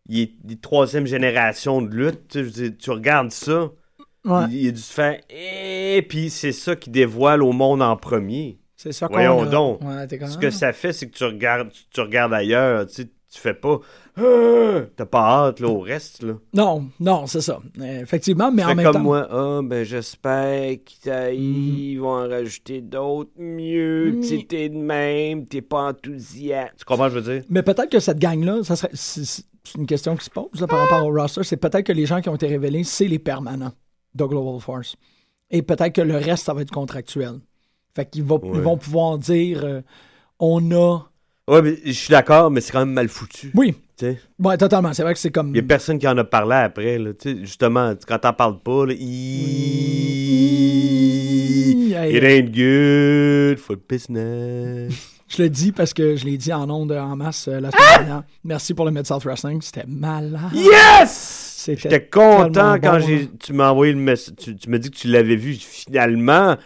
il est de troisième génération de lutte. tu dire, regardes ça, Ouais, il, il a dû se faire. Et puis c'est ça qui dévoile au monde en premier. c'est ça qu'on Voyons a. donc. Ouais, Ce que ça fait, c'est que tu regardes, tu, tu regardes ailleurs, tu sais. Tu fais pas. Ah! T'as pas hâte là, au reste. Là. Non, non, c'est ça. Euh, Effectivement, mais Tu en fais même comme temps. moi, ah, ben j'espère qu'ils vont en rajouter d'autres mieux. Mhm. Tu t'es de même, t'es pas enthousiaste. Tu comprends ce que je veux dire? Mais peut-être que cette gang-là, ça serait. C'est une question qui se pose là, par rapport au roster. C'est peut-être que les gens qui ont été révélés, c'est les permanents de Global Force. Et peut-être que le reste, ça va être contractuel. Fait qu'ils Ouais. vont pouvoir dire euh, on a. Ouais, mais je suis d'accord, mais c'est quand même mal foutu. Oui, Tu sais, ouais, totalement. C'est vrai que c'est comme. il y a personne qui en a parlé après, là. Justement, quand t'en parles pas, là, It ain't good for business. <laughs> Je le dis parce que je l'ai dit en ondes en masse euh, la semaine dernière. Merci pour le Mid-South Wrestling. C'était malade. Yes! J'étais content quand bon, j'ai, tu m'as envoyé le message. Tu, tu m'as dit que tu l'avais vu. Finalement,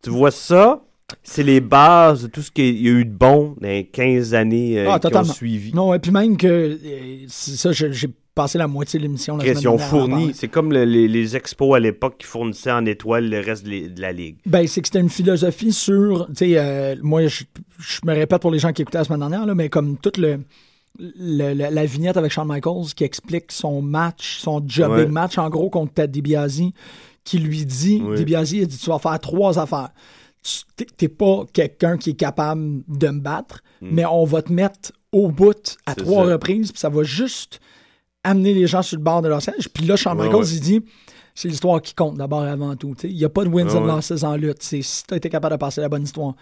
tu vois ça, c'est les bases de tout ce qu'il y a eu de bon dans les 15 années euh, Ah, qui ont suivi. Non, et puis même que. euh, c'est ça, j'ai passé la moitié de l'émission la Chris, semaine ils ont dernière à en fourni. parler. C'est comme le- les, les expos à l'époque qui fournissaient en étoiles le reste de, les- de la ligue. Ben, c'est que c'était une philosophie sur. Tu sais, euh, moi, je, je me répète pour les gens qui écoutaient la semaine dernière, là, mais comme toute le, le- le- la vignette avec Shawn Michaels qui explique son match, son jobbing Ouais. match, en gros, contre Ted DiBiase, qui lui dit. DiBiase, il dit Tu vas faire trois affaires. Tu- t'es- pas quelqu'un qui est capable de me battre, mais on va te mettre au bout à trois ça. reprises, puis ça va juste amener les gens sur le bord de leur siège. Puis là, Shawn Michaels, ouais. il dit c'est l'histoire qui compte d'abord et avant tout. Il n'y a pas de wins Ouais, and losses en lutte. C'est si tu as été capable de passer la bonne histoire.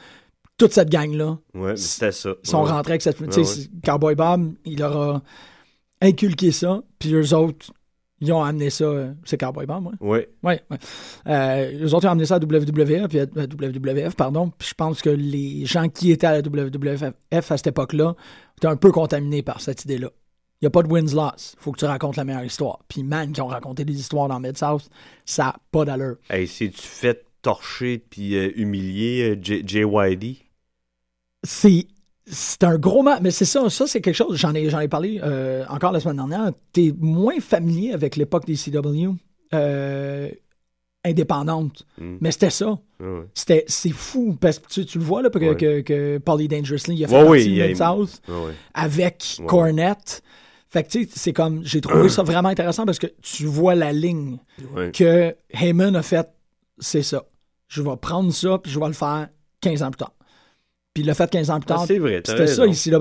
Toute cette gang-là, c'était ça. ils sont rentrés avec cette. Cowboy Bob, il leur a inculqué ça, puis eux autres, ils ont amené ça. euh, C'est Cowboy Bob, ouais. Ouais, ouais. Euh, eux autres, ils ont amené ça à WWE, puis à à WWF, pardon. Puis je pense que les gens qui étaient à la WWF à cette époque-là étaient un peu contaminés par cette idée-là. Il n'y a pas de wins-loss. Il faut que tu racontes la meilleure histoire. Puis, man, qui ont raconté des histoires dans Mid-South, ça n'a pas d'allure. Hey, c'est-tu fait torcher puis euh, humilier euh, J- JYD? C'est. C'est un gros match, mais c'est ça, ça c'est quelque chose, j'en ai, j'en ai parlé euh, encore la semaine dernière, t'es moins familier avec l'époque des CW. Euh, indépendante. Mm. Mais c'était ça. Ah ouais. C'était, c'est fou, parce que tu, tu le vois, là, que, Ouais. que, que Paulie Dangerously, il a fait Ouais, partie de avec. Cornette. Fait que, tu sais, c'est comme, j'ai trouvé ça vraiment intéressant parce que tu vois la ligne que Heyman a fait, c'est ça. Je vais prendre ça, puis je vais le faire 15 ans plus tard. Puis il l'a fait 15 ans plus Ah, tard. c'est vrai, C'était ça, ici. Ah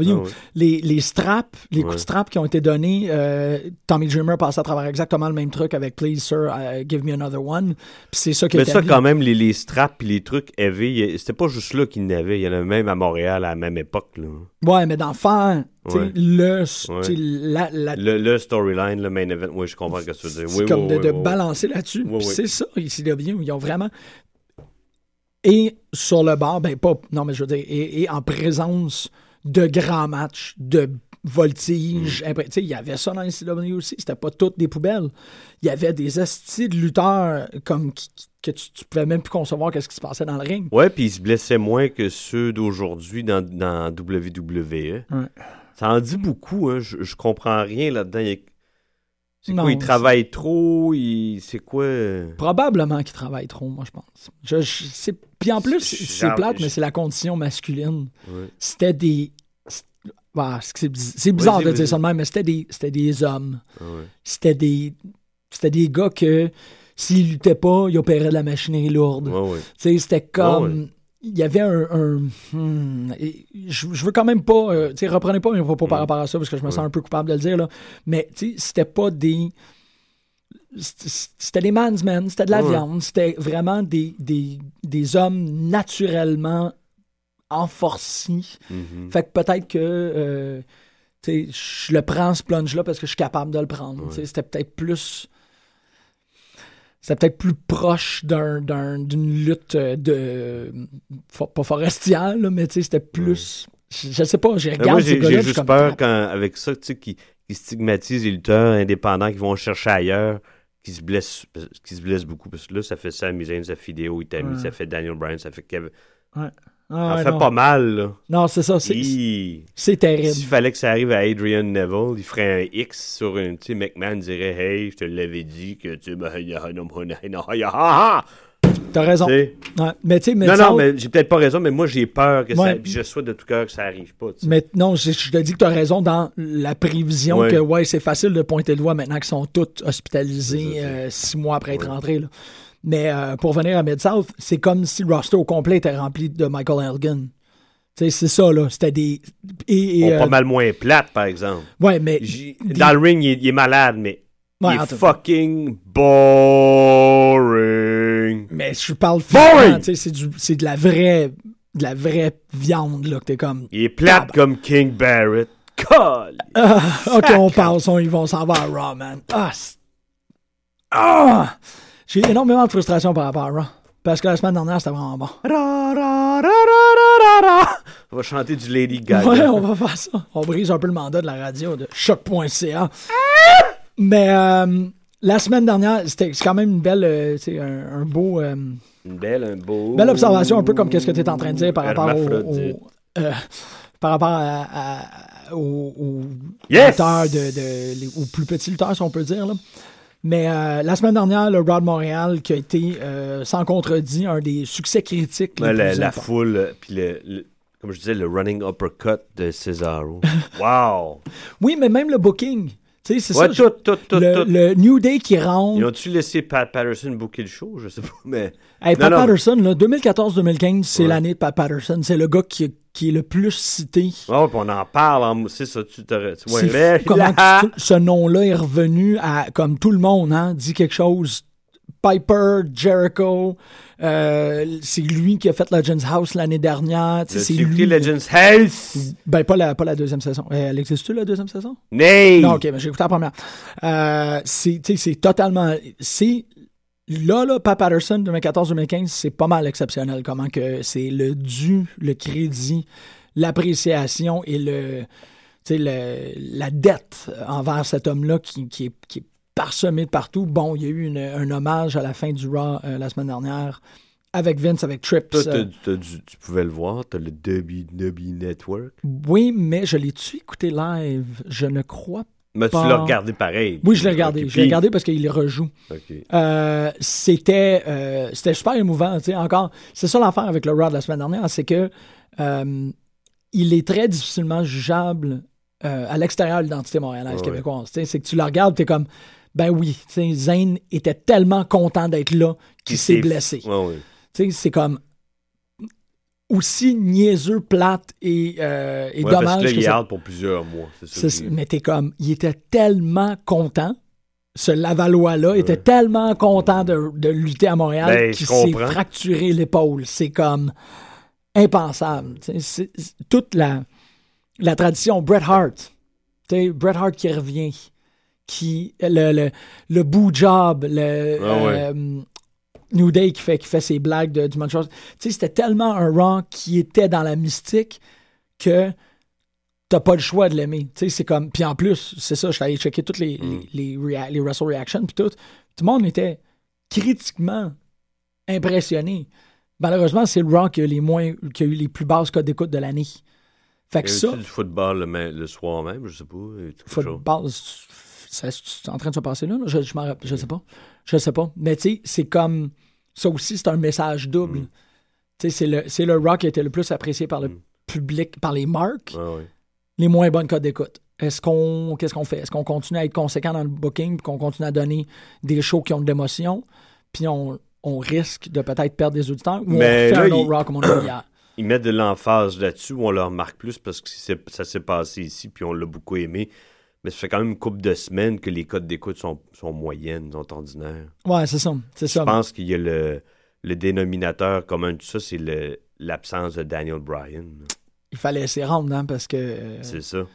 les, les straps, les coups de strap qui ont été donnés, euh, Tommy Dreamer passait à travers exactement le même truc avec Please Sir, uh, Give Me Another One. Puis c'est ça qui Mais ça, quand même, les, les straps les trucs heavy, c'était pas juste là qu'il y en avait. Il y en avait même à Montréal à la même époque. Là. Ouais, mais d'en faire, Ouais. le, Ouais. la, la- Le, le storyline, le main event, oui, je comprends ce que tu veux dire. c'est Oui, comme oui, de, de balancer là-dessus. C'est ça, ici, W. Ils ont vraiment. Et sur le bar, ben pas. Non, mais je veux dire, et, et en présence de grands matchs, de voltiges. Mm. impré- Tu sais, il y avait ça dans les CW aussi. C'était pas toutes des poubelles. Il y avait des astis de lutteurs comme qui- qui- que tu, tu pouvais même plus concevoir qu'est-ce qui se passait dans le ring. Ouais, puis ils se blessaient moins que ceux d'aujourd'hui dans, dans WWE. Ouais. Ça en dit beaucoup, hein. Je, je comprends rien là-dedans. Il C'est quoi, travaillent trop? ils- C'est quoi? Probablement qu'ils travaillent trop, moi, je pense. Je, je- c'est- Puis en plus, c'est plate, mais c'est la condition masculine. Ouais. C'était des. c'est- bah, c'est c'est biz- c'est bizarre de dire ça de même, mais c'était des, c'était des hommes. Ah ouais. C'était des. C'était des gars que s'ils luttaient pas, ils opéraient de la machinerie lourde. C'était comme. Il y avait un. un- hmm, je, je veux quand même pas. euh, tu sais, reprenez pas mes propos par Mm. rapport à ça parce que je me sens un peu coupable de le dire, là. Mais, tu sais, c'était pas des. C'était des man's men, c'était de la viande, c'était vraiment des, des, des hommes naturellement enforcis. Mhm. Fait que peut-être que. euh, tu sais, je le prends ce plunge-là parce que je suis capable de le prendre. Ouais. Tu sais, C'était peut-être plus. C'était peut-être plus proche d'un, d'un- d'une lutte euh, de. Pas forestière, là, mais tu sais, c'était plus. Je, je sais pas, j'ai regardé j'ai juste peur quand, avec ça, tu sais, qui, qui stigmatise les lutteurs indépendants qui vont chercher ailleurs, qui se blessent, qui se blessent beaucoup. Parce que là, ça fait Sami Zayn, ça fait Hideo Itami, Ouais. ça fait Daniel Bryan, ça fait Kevin. Ah, ouais, fait non. pas mal, là. Non, c'est ça, c'est, c'est terrible. S'il fallait que ça arrive à Adrian Neville, il ferait un X sur une. Tu sais, McMahon dirait Hey, je te l'avais dit que tu. T'as raison. Ouais, mais mais Non, non, mais j'ai peut-être pas raison, mais moi, j'ai peur que Ouais. ça. Puis je souhaite de tout cœur que ça arrive pas. Mais non, je, je te dis que tu as raison dans la prévision Ouais. que ouais, c'est facile de pointer le doigt maintenant qu'ils sont tous hospitalisés euh, six mois après être rentrés. là. Mais euh, pour venir à Mid-South, c'est comme si le roster au complet était rempli de Michael Elgin. Tu sais, c'est ça, là. C'était des. Et, et, Bon, euh, pas mal moins plate, par exemple. Ouais, mais. Des- Dans le ring, il est, il est malade, mais Ouais, il est fucking boring. Mais je parle c'est du- c'est de la vraie. De la vraie viande, là, que t'es comme. Il est plate Ah, comme King Barrett. Colle. Ah, ok, on passe, on, ils vont s'en va à Raw, man. Ah, ah! J'ai énormément de frustration par rapport à Raw. Parce que la semaine dernière, c'était vraiment bon. Ra, ra, ra. On va chanter du Lady Gaga. Ouais, on va faire ça. On brise un peu le mandat de la radio de choc.ca. Mais euh, la semaine dernière, c'était quand même une belle, euh, un, un beau, euh, Une belle, un beau. belle observation, un peu comme qu'est-ce que tu es en train de dire par rapport au, euh, par rapport à, à- aux, aux Yes! lutteurs, de, de- les- aux plus petits lutteurs, si on peut dire. Là. Mais euh, la semaine dernière, le de Montréal, qui a été, euh, sans contredit, un des succès critiques. Ouais, la, la foule, euh, puis le, le- comme je disais, le running uppercut de Cesaro. <laughs> wow! Oui, mais même le booking. Tu sais, c'est Ouais, ça. tout, tout, tout, le, New Day qui rentre. Ils ont-tu laissé Pat Patterson booker le show? Je sais pas, mais. Hey, Pat Non. Patterson, là, 2014-2015, c'est Ouais. l'année de Pat Patterson. C'est le gars qui, qui est le plus cité. Puis on en parle, en- c'est ça, tu tu- Ouais, mais comment <laughs> ce nom-là est revenu à, comme tout le monde, hein, dit quelque chose. Piper, Jericho, euh, c'est lui qui a fait Legends House l'année dernière. C'est lui. Legends House? Ben, pas la, pas la deuxième saison. Euh, elle existe-tu, la deuxième saison? Nay! Non, ok, mais j'ai écouté la première. Euh, c'est totalement. C'est. Là, là, Pat Patterson, 2014-2015, c'est pas mal exceptionnel. Comment que c'est le dû, le crédit, l'appréciation et le, tu le- la dette envers cet homme-là qui, qui est, qui est parsemé de partout. Bon, il y a eu une- un hommage à la fin du Raw euh, la semaine dernière avec Vince, avec Trips. Toi, t'as- euh, t'as tu pouvais le voir, t'as le WWE Network. oui, mais je l'ai-tu écouté live? Je ne crois Mais tu l'as regardé pareil? Oui, je l'ai regardé. Je l'ai regardé parce qu'il rejoue. Euh, c'était euh, c'était super émouvant. tu Encore, c'est ça l'affaire avec le Raw de la semaine dernière, c'est que euh, il est très difficilement jugeable à l'extérieur de l'identité montréalaise québécoise. Tu C'est que tu le regardes, t'es comme, ben oui, tu Zane était tellement content d'être là qu'il s'est blessé. Ouais. Tu c'est comme aussi niaiseux, plate et, euh, et Ouais, parce dommage que là, que il ça- pour plusieurs mois. C'est ça. mais t'es comme, il était tellement content. Ce Lavallois-là était tellement content de, de lutter à Montréal Ben, qu'il s'est fracturé l'épaule. C'est comme impensable. Toute la, la tradition. Bret Hart. Bret Hart qui revient. Qui, le, le, le bout job, le, Ah ouais. euh, New Day qui fait, qui fait ses blagues de, du choses. Tu sais, c'était tellement un Raw qui était dans la mystique que t'as pas le choix de l'aimer. Tu sais, c'est comme. Puis en plus, c'est ça, je suis allé checker toutes les, Mm. les, les, rea- les Wrestle Reactions, puis tout. Tout le monde était critiquement impressionné. Malheureusement, c'est le Raw qui a, les moins, qui a eu les plus basses codes d'écoute de l'année. Fait que ça, du football le, soir même, je sais pas. football, c'est en train de se passer là, là? Je, je, m'en rappelle- je sais pas. Je sais pas. Mais tu sais, c'est comme. Ça aussi, c'est un message double. Mm. Tu sais, c'est le, c'est le rock qui a été le plus apprécié par le Mm. public, par les marques, les moins bonnes codes d'écoute. Est-ce qu'on. Qu'est-ce qu'on fait? Est-ce qu'on continue à être conséquent dans le booking, puis qu'on continue à donner des shows qui ont de l'émotion, puis on, on risque de peut-être perdre des auditeurs, ou Mais on fait là, un autre il- rock comme on a hier? <coughs> Ils mettent de l'emphase là-dessus, on le remarque plus parce que ça s'est passé ici, puis on l'a beaucoup aimé. Mais ça fait quand même une couple de semaines que les codes d'écoute sont, sont moyennes, sont ordinaires. Ouais, c'est ça. C'est ça. Je pense qu'il y a le, le dénominateur commun de tout ça, c'est l'absence de Daniel Bryan. Il fallait s'y rendre, hein, parce que. euh, C'est ça.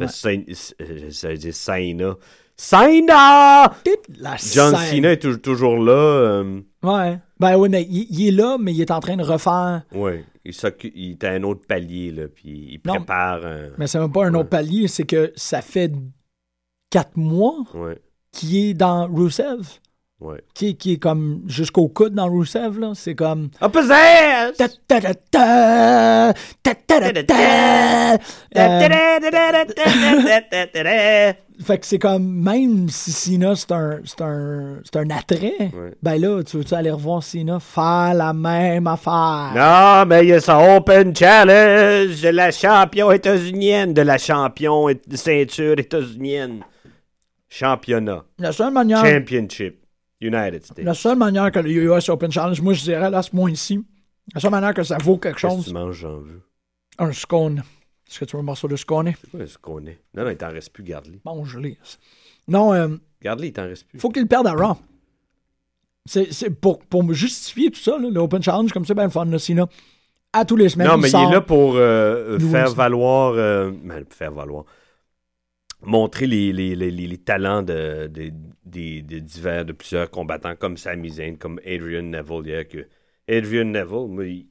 Euh, ça veut dire Saina. Saina! la John. Cena est tou- toujours là. euh, Ouais. Ben oui, mais il, il est là, mais il est en train de refaire. ouais. Il, il est à un autre palier, là, puis il Non. prépare un... Mais c'est même pas un Ouais. autre palier, c'est que ça fait quatre mois Ouais, qu'il est dans Rusev. ouais. Qui, qui est comme jusqu'au coude dans Rusev, là. C'est comme. Opposite! Ta- fait que c'est comme, même si Cena, c'est un, c'est un, c'est un attrait, Ouais. ben là, tu veux-tu aller revoir Cena faire la même affaire? Non, mais il y a sa Open Challenge de la champion états-unienne, de la champion et- de ceinture états-unienne. Championnat. La seule manière. Championship. United States. La seule manière que le US Open Challenge, moi je dirais là, à ce point-ci, la seule manière que ça vaut quelque que chose, tu manges, j'en veux. un scone. Est-ce que tu veux un morceau de scone? C'est quoi? Non, non, il t'en reste plus, garde-les. Mange-les. Non, euh, Garde-les, il t'en reste plus. faut qu'il perde à Raw. C'est c'est pour, pour me justifier tout ça, là, le Open Challenge, comme ça, ben le fun, là, sinon, à tous les semaines, Non, mais il est là pour euh, Nous faire valoir. euh, ben, faire valoir. Montrer les, les, les, les- talents de, de- des- de divers, de plusieurs combattants comme Sami Zayn, comme Adrian Neville. hier, que Adrian Neville, moi, il-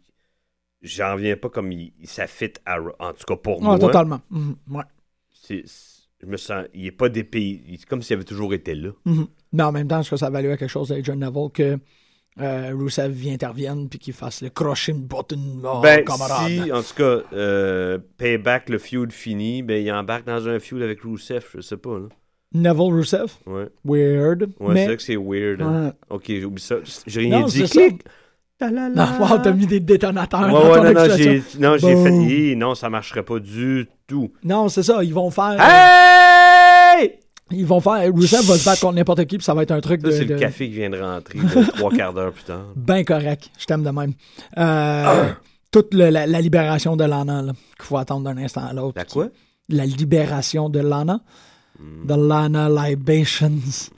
j'en reviens pas comme il, s'affitte à. En tout cas, pour Ouais, moi. totalement. Mhm, ouais. c'est- je me sens. Il est pas dépaysé. C'est comme s'il avait toujours été là. Mhm. Mais en même temps, est-ce que ça valait quelque chose d'Adrian Neville que euh, Rusev vient intervienne puis qu'il fasse le crushing button oh, ben, camarade. si, en tout cas, euh, Payback, le feud fini, ben, il embarque dans un feud avec Rusev, je sais pas, là. Neville Rusev, Ouais. weird. Ouais, mais... c'est vrai que c'est weird. hein. Ouais. Ok, j'oublie ça. J'ai rien Non, dit. c'est ça. Non, wow, t'as mis des détonateurs Ouais, dans ouais, ton non, non, j'ai, non, j'ai fait. Boom. Hi, non, ça marcherait pas du tout. Non, c'est ça, ils vont faire... Hey! Ils vont faire... Rusev va se battre contre n'importe qui puis ça va être un truc Ça, de... c'est de- le café qui vient de rentrer <laughs> trois quarts d'heure plus tard. Ben correct, je t'aime de même. Euh, <coughs> Toute le- la, la libération de Lana, là, qu'il faut attendre d'un instant à l'autre. La quoi? La libération de Lana. Hmm. The Lana Libations.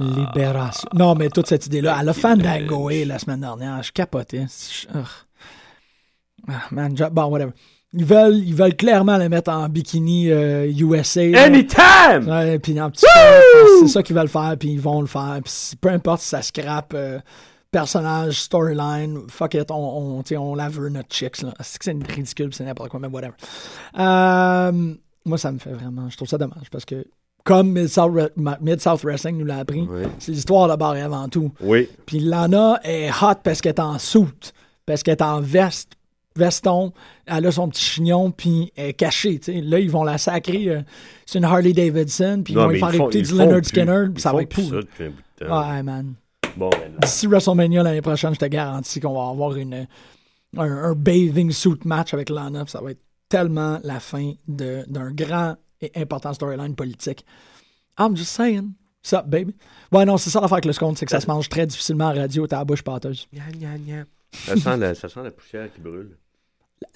Libération. Non, mais toute cette idée-là. Elle a fandangoé la semaine dernière. Je capotais. Ah, man, bon, whatever. Ils veulent, ils veulent clairement le mettre en bikini euh, USA. là. Anytime! Ouais, puis en petit c'est ça qu'ils veulent faire, puis ils vont le faire. Puis peu importe si ça scrape euh, personnage, storyline, fuck it, on, on, on la veut notre chicks. C'est que c'est ridicule, c'est n'importe quoi, mais whatever. Euh, moi, ça me fait vraiment, je trouve ça dommage, parce que comme Mid-South Wrestling nous l'a appris, Oui. c'est l'histoire de barre avant tout. Oui. Puis Lana est hot parce qu'elle est en soute, parce qu'elle est en veste, veston, elle a son petit chignon, puis elle est cachée. Là, ils vont la sacrer. euh, c'est une Harley Davidson, puis ils vont lui faire écouter du Leonard plus. Skinner, puis ça va être cool. Ouais, man. Bon, ben. D'ici WrestleMania l'année prochaine, je te garantis qu'on va avoir une, un, un bathing suit match avec Lana. puis Ça va être tellement la fin de- d'un grand et important storyline politique. I'm just saying. Ça, baby. Ouais, non, c'est ça l'affaire avec le scone, c'est que ça se mange très difficilement en radio, t'as la bouche pâteuse. Ça sent, la, ça sent la poussière qui brûle.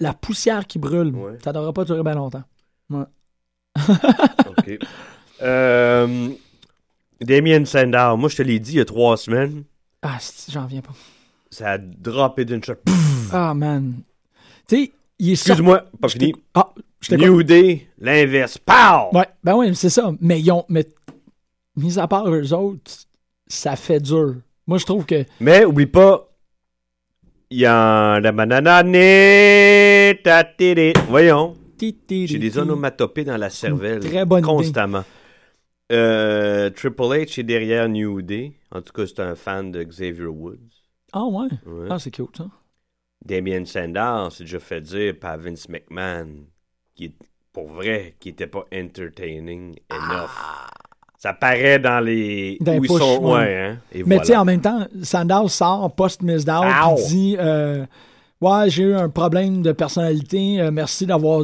La poussière qui brûle, Ouais. ça devrait pas durer bien longtemps. <laughs> OK. Euh, Damien Sandow, moi, je te l'ai dit il y a trois semaines, Ah, j'en viens pas. ça a droppé d'une shot. Ah, man. Tu sais, est sorti- Excuse-moi, pas Je fini. Ah, je. New Day, l'inverse. Pow! Ouais, ben oui, c'est ça. Mais ils ont. Mais, mis à part eux autres, ça fait dur. Moi, je trouve que. Mais oublie pas, il y a la bananane, ta. Voyons, j'ai des onomatopées dans la cervelle. Très bonne idée. Constamment. Euh, Triple H est derrière New Day. En tout cas, c'est un fan de Xavier Woods. Ah, ouais. Ouais. Ah, c'est cute, ça. Damien Sandow s'est déjà fait dire par Vince McMahon, qui est, pour vrai, qui était pas entertaining enough. Ça paraît dans les. Ah. Dans les où ils sont. ouais. Ouais, hein. Et Mais tu sais, en même temps, Sandow sort post-Miss Out Ow! puis dit euh, Ouais, j'ai eu un problème de personnalité. euh, merci d'avoir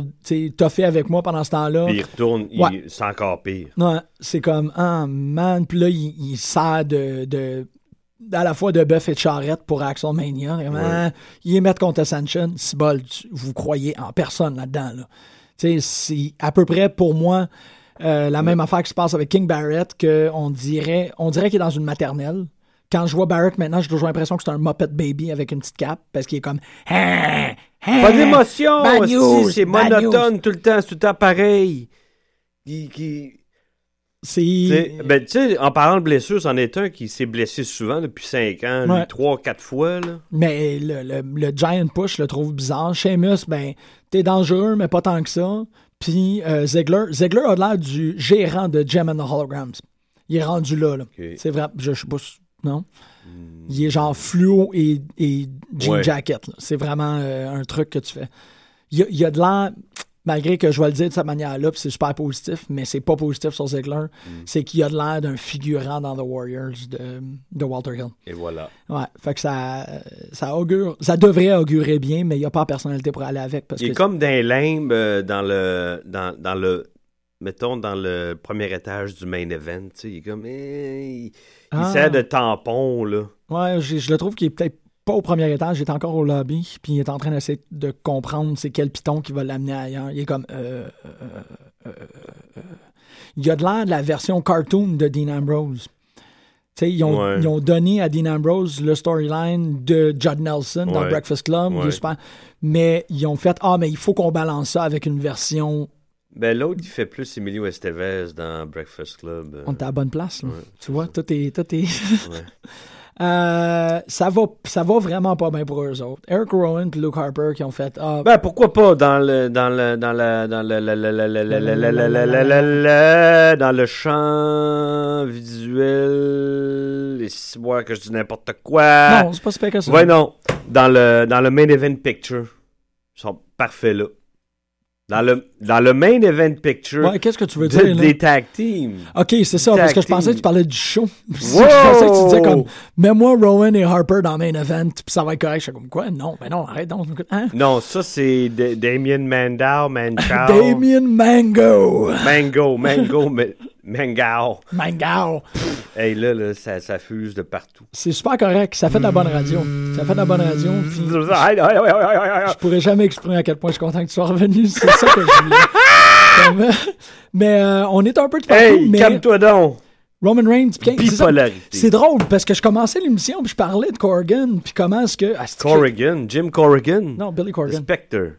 toffé avec moi pendant ce temps-là. Puis il retourne, il- Ouais. c'est encore pire. Non, c'est comme Ah, man. Puis là, il, il sert de, de. À la fois de bœuf et de charrette pour Axelmania. Vraiment, Ouais. Il est mettre contre Ascension. Si bol, vous croyez en personne là-dedans. Là. C'est à peu près pour moi euh, la même affaire qui se passe avec King Barrett, qu'on dirait, on dirait qu'il est dans une maternelle. Quand je vois Barrett maintenant, j'ai toujours l'impression que c'est un Muppet Baby avec une petite cape, parce qu'il est comme. Hein, hein, Pas d'émotion, hostie, news, c'est monotone tout le temps, c'est tout le temps pareil. Qui, qui- C'est. ben, tu sais, en parlant de blessures, c'en est un qui s'est blessé souvent depuis 5 ans, Ouais. lui, 3 quatre fois. Là. Mais le, le, le Giant Push, je le trouve bizarre. Sheamus, ben, t'es dangereux, mais pas tant que ça. Puis euh, Ziggler, Ziggler a l'air du gérant de Gem and the Holograms. Il est rendu là. là. C'est vrai, je, sais pas Non? Il est genre fluo et, et jean Ouais. jacket. C'est vraiment euh, un truc que tu fais. Il y a, il a de l'air, malgré que je vais le dire de cette manière-là, puis c'est super positif, mais c'est pas positif sur Ziggler, c'est qu'il y a de l'air d'un figurant dans The Warriors de, de Walter Hill. Et voilà. Ouais, fait que ça, ça augure, ça devrait augurer bien, mais il n'y a pas la personnalité pour aller avec. Parce Il est comme d'un limbe euh, dans le. Dans, dans le mettons, dans le premier étage du main event. tu sais, Il est comme. eh, il, il Ah. sert de tampon, là. Ouais, j'ai- je le trouve qu'il est peut-être pas au premier étage, il est encore au lobby, puis il est en train d'essayer de comprendre c'est quel piton qui va l'amener ailleurs. Il est comme. euh, euh, euh, euh. Il a de l'air de la version cartoon de Dean Ambrose. Tu sais, ils, ont, Ouais. ils ont donné à Dean Ambrose le storyline de Judd Nelson dans Ouais. Breakfast Club. Ouais. super. Mais ils ont fait Ah, mais il faut qu'on balance ça avec une version. Ben, l'autre, il fait plus Emilio Estevez dans Breakfast Club. euh, On est à la bonne place. Là. Ouais, tu vois, tout est. Tout est... <laughs> Ça va ça va vraiment pas bien pour eux autres. Eric Rowan Luke Harper qui ont fait ben pourquoi pas dans le dans le dans le dans le dans le champ visuel et si moi que je dis n'importe quoi. Non, c'est pas super que ça. Ouais non, dans le dans le main event picture. Ils sont parfaits là. Dans le dans le main event picture Ouais, qu'est-ce que tu veux de- dire? là? des tag teams. Ok, c'est ça, parce que je pensais que tu parlais du show. <laughs> je pensais que tu disais comme Mets-moi Rowan et Harper dans main event, puis ça va être correct. Je suis comme quoi? Non, ben non, arrête donc. Hein? Non, ça c'est Da- Damien Mandau, Manchow. <laughs> Damien Mango! Mango, Mango, <laughs> Ma- Mangao. Mango! Hey, là, là ça, ça fuse de partout. C'est super correct, ça fait de la bonne radio. Ça fait de la bonne radio, puis <laughs> je pourrais jamais exprimer à quel point je suis content que tu sois revenu. C'est ça que je voulais. <laughs> Mais euh, on est un peu de partout, Hey, mais calme-toi donc. Roman Reigns, c'est drôle parce que je commençais l'émission puis je parlais de Corrigan puis comment est-ce que ah, Corrigan, Jim Corrigan. non Billy Corgan Spectre.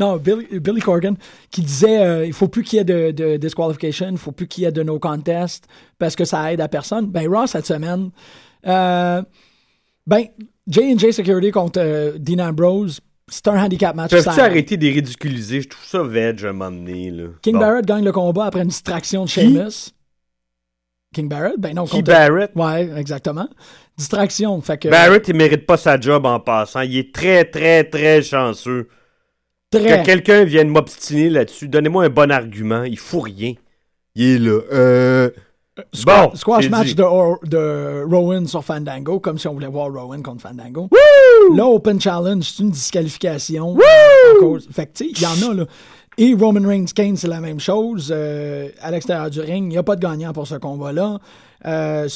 Non Billy, Billy Corgan qui disait euh, il faut plus qu'il y ait de, de disqualification il faut plus qu'il y ait de no contest parce que ça aide à personne ben Raw cette semaine euh, ben J&J Security contre euh, Dean Ambrose c'est un handicap match ça- arrêter de les ridiculiser? Je trouve ça veg à un moment donné, là. King Bon. Barrett gagne le combat après une distraction de? Sheamus King Barrett? Ben non contre- Barrett? Ouais, exactement. Distraction. Fait que. Barrett, il mérite pas sa job en passant. Il est très, très, très chanceux. Très. Que quelqu'un vienne m'obstiner là-dessus, donnez-moi un bon argument. Il fout rien. Il est là. Euh... Squash, Bon, squash match de, Or- de Rowan sur Fandango, comme si on voulait voir Rowan contre Fandango. Là, Open Challenge, c'est une disqualification. cause- Fait que, tu sais, il y en a, là. Et Roman Reigns Kane, c'est la même chose. Euh, à l'extérieur du ring, il n'y a pas de gagnant pour ce combat-là. Euh,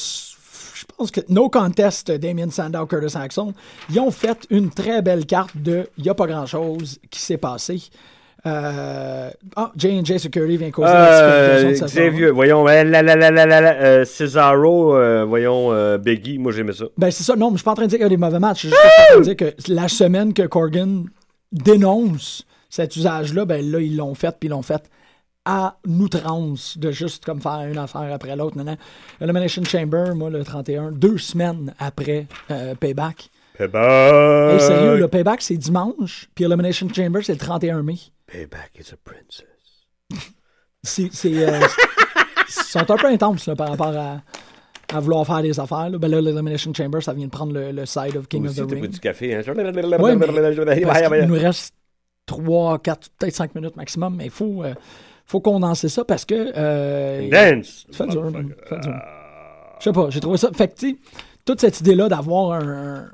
pense que No Contest, Damien Sandow, Curtis Axel, ils ont fait une très belle carte de il n'y a pas grand-chose qui s'est passé. Euh, Ah, J&J Security vient causer la Euh, de sa soirée. Xavier, voyons, euh, la, la, la, la, la, la, euh, Cesaro, euh, voyons, Biggie, moi j'aimais ça. Ben, c'est ça. Non, mais je suis pas en train de dire qu'il y a des mauvais matchs. Je suis juste en train de dire que la semaine que Corgan dénonce cet usage-là, ben là, ils l'ont fait, puis ils l'ont fait à outrance de juste comme faire une affaire après l'autre. Elimination Chamber, moi, le 31, deux semaines après euh, Payback. Payback. Hey, sérieux, le Payback, c'est dimanche, puis Elimination Chamber, c'est le 31 mai. Payback is a princess. <laughs> C'est. c'est, euh, sont un peu intenses là, par rapport à, à vouloir faire des affaires. Là. Ben là, l'Elimination Chamber, ça vient de prendre le, le side of King Aussi, of the Ring. du café, hein? Ouais, mais parce qu'il nous reste 3, 4, peut-être 5 minutes maximum, mais il faut, euh, faut condenser ça parce que. Euh, Dance! fait dur, man. Ça fait dur. Je sais pas, j'ai trouvé ça. Fait que, tu sais, toute cette idée-là d'avoir un,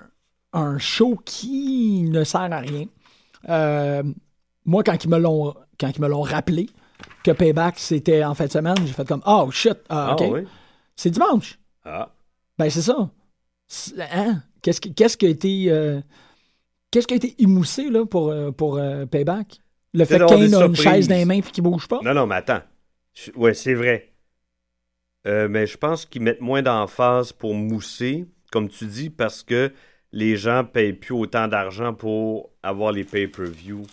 un show qui ne sert à rien. euh, moi, quand ils me l'ont quand ils me l'ont rappelé que Payback c'était en fin de semaine, j'ai fait comme Oh shit, ah, Ah, ok. oui? C'est dimanche. Ah. Ben, c'est ça. Hein? Qu'est-ce qui, qu'est-ce qui a été. euh, qu'est-ce qui a été émoussé là, pour, euh, pour euh, Payback? Le fait Kane a une chaise dans les mains et qu'il bouge pas? Non, non, mais attends. Ouais, c'est vrai. Euh, mais je pense qu'ils mettent moins d'emphase pour mousser, comme tu dis, parce que les gens payent plus autant d'argent pour avoir les pay-per-view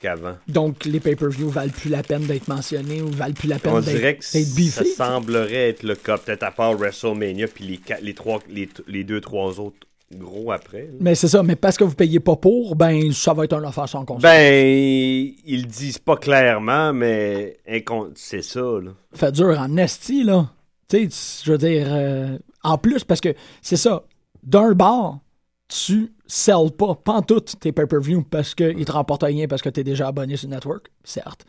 qu'avant. Donc, les pay-per-view valent plus la peine d'être mentionnés ou valent plus la peine On d'être, dirait que ça semblerait être le cas, peut-être à part WrestleMania, puis les, quatre- les, trois, les, les deux, trois autres gros après. là. Mais c'est ça, mais parce que vous payez pas pour, ben, ça va être un affaire sans conscience. Ben, ils le disent pas clairement, mais c'est ça, là. fait dur en esti, là. Tu sais, je veux dire, euh, en plus, parce que c'est ça, d'un bar, tu sell pas, pantoute tes pay-per-view parce qu'ils te rapportent rien parce que t'es déjà abonné sur le network, certes.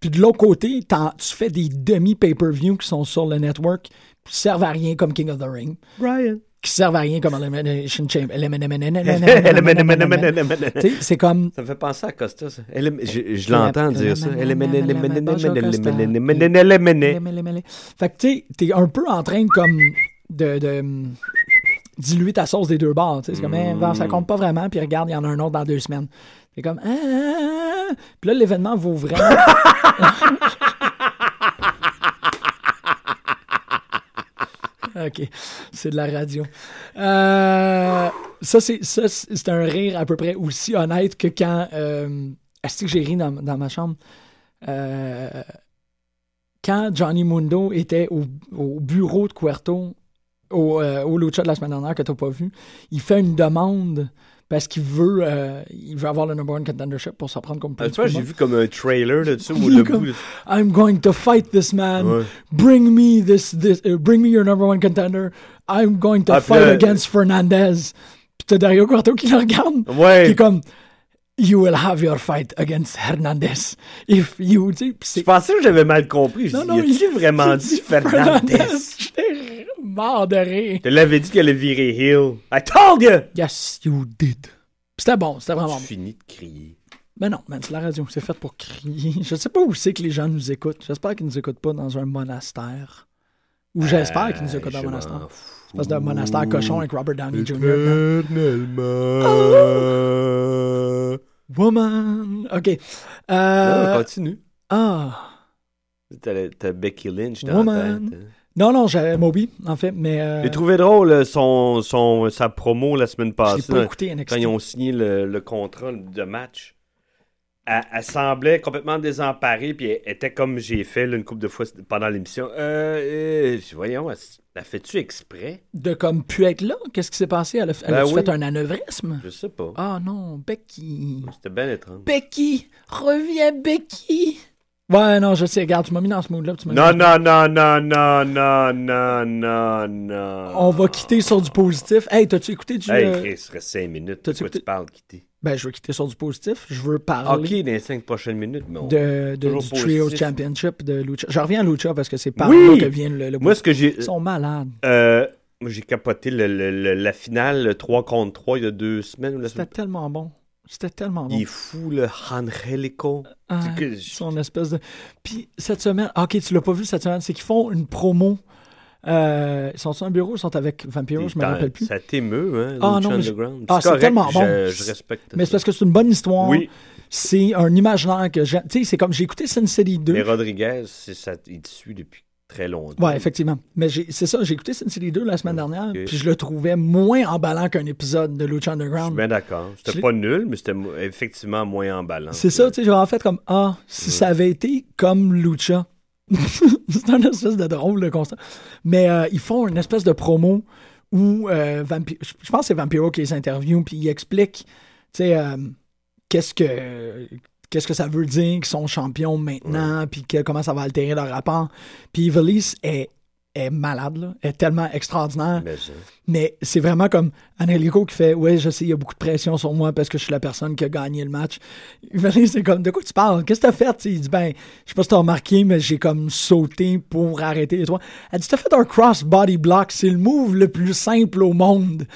Puis de l'autre côté, tu fais des demi-pay-per-view qui sont sur le network qui servent à rien comme King of the Ring, Brian. Qui servent à rien comme c'est comme Ça me fait penser à Costa, ça. Je, l'entends dire ça. Fait que tu t'es un peu en train comme de, hum, diluer ta sauce des deux bords. C'est comme, eh, ben, ça compte pas vraiment, puis regarde, il y en a un autre dans deux semaines. C'est comme, ah, ah, ah. Puis là, l'événement vaut vraiment. <laughs> OK, c'est de la radio. Euh, ça, c'est un rire à peu près aussi honnête que quand. Euh, est-ce que j'ai ri dans, ma chambre? Euh, quand Johnny Mundo était au, au bureau de Cuerto, au, au Lucha de la semaine dernière que tu n'as pas vu, il fait une demande parce qu'il veut, euh, il veut avoir le number one contendership pour s'en prendre comme Ah, peu j'ai vu comme un trailer de ça où le <laughs> comme- bout. I'm going to fight this man. Ouais. Bring me this, this, uh, bring me your number one contender. I'm going to Ah, fight là- against Fernandez. Puis t'as Dario Cuarto qui le regarde. Ouais. Qui est comme, you will have your fight against Hernandez. If you, Je pensais que j'avais mal compris. Je Non, non, il- vraiment dit Fernandez? J'étais mort de rire. Je l'avais dit qu'elle allait virer heel. I told you! Yes, you did. C'était bon, c'était vraiment bon. finis de crier. Mais non, man, c'est la radio, c'est fait pour crier. <laughs> Je sais pas où c'est que les gens nous écoutent. J'espère qu'ils nous écoutent pas dans un monastère. Ou j'espère qu'ils nous écoutent dans un monastère. parce d'un monastère cochon avec Robert Downey Jr. Éternellement. Woman. OK. Ah, Euh, continue. ah. T'as t'as Becky Lynch dans Woman. la tête. hein. Non, non, j'avais Moby, en fait, mais. euh, J'ai trouvé drôle euh, son, son, sa promo la semaine passée. pas écouté NXT. quand ils ont signé le, le contrat de match. Elle, elle semblait complètement désemparée, puis elle était comme j'ai fait là, une couple de fois pendant l'émission. Euh, euh, voyons, elle, elle fait-tu exprès? De comme pu être là, qu'est-ce qui s'est passé? Elle a, elle Ben a oui. fait un anévrisme? Je sais pas. Ah non, Becky. C'était bien étrange. Becky! Reviens, Becky! Ouais, non, je sais. Regarde, tu m'as mis dans ce mood-là. Non, non, non, non, non, non, non, non, non. On va quitter sur du positif. Hey, t'as-tu écouté du. Hey, euh, Chris, il reste 5 minutes. De t'as-tu quoi tu parles, Kitty? Ben, je veux quitter sur du positif. Je veux parler Ok, dans les 5 prochaines minutes, mais on- de, du Trio. Championship de Lucha. Je reviens à Lucha parce que c'est par Oui! là que vient le. le Moi, ce que j'ai. Ils sont malades. Euh, moi, j'ai capoté le- la finale le 3 contre 3 il y a deux semaines. C'était tellement bon. C'était tellement bon. Il est fou, le Angelico. Ah, que- son espèce de. Puis cette semaine, ah, ok, tu l'as pas vu cette semaine, c'est qu'ils font une promo. Euh, ils sont sur un bureau, ils sont avec Vampiro, je me rappelle plus. Ça t'émeut, hein, Ah, non, je- Underground. Ah, c'est tellement bon. Je, je respecte Mais c'est parce que c'est une bonne histoire. Oui, C'est un imaginaire que j'ai. Tu sais, c'est comme j'ai écouté Sin City 2. mais Rodriguez, ça, il te suit depuis très longtemps. Ouais, effectivement. Mais c'est ça, j'ai écouté Sin City 2 la semaine dernière, puis je le trouvais moins emballant qu'un épisode de Lucha Je suis Underground. bien d'accord. C'était pas nul, mais c'était effectivement moins emballant. C'est ça, tu sais, en fait comme ah, si ça avait été comme Lucha. <laughs> c'est un espèce de drôle de constat. Mais euh, ils font une espèce de promo où euh, je pense que c'est Vampiro qui les interviewe puis il explique, tu sais, euh, qu'est-ce que qu'est-ce que ça veut dire qu'ils sont champions maintenant, puis comment ça va altérer leur rapport. Puis Ivelisse est est malade, là, est tellement extraordinaire. Mais c'est vraiment comme Angelico qui fait Ouais, je sais, il y a beaucoup de pression sur moi parce que je suis la personne qui a gagné le match. Valérie, c'est comme De quoi tu parles? Qu'est-ce que t'as fait? Il dit Ben, je sais pas si t'as remarqué, mais j'ai comme sauté pour arrêter les trois. Elle dit T'as fait un cross-body block, c'est le move le plus simple au monde.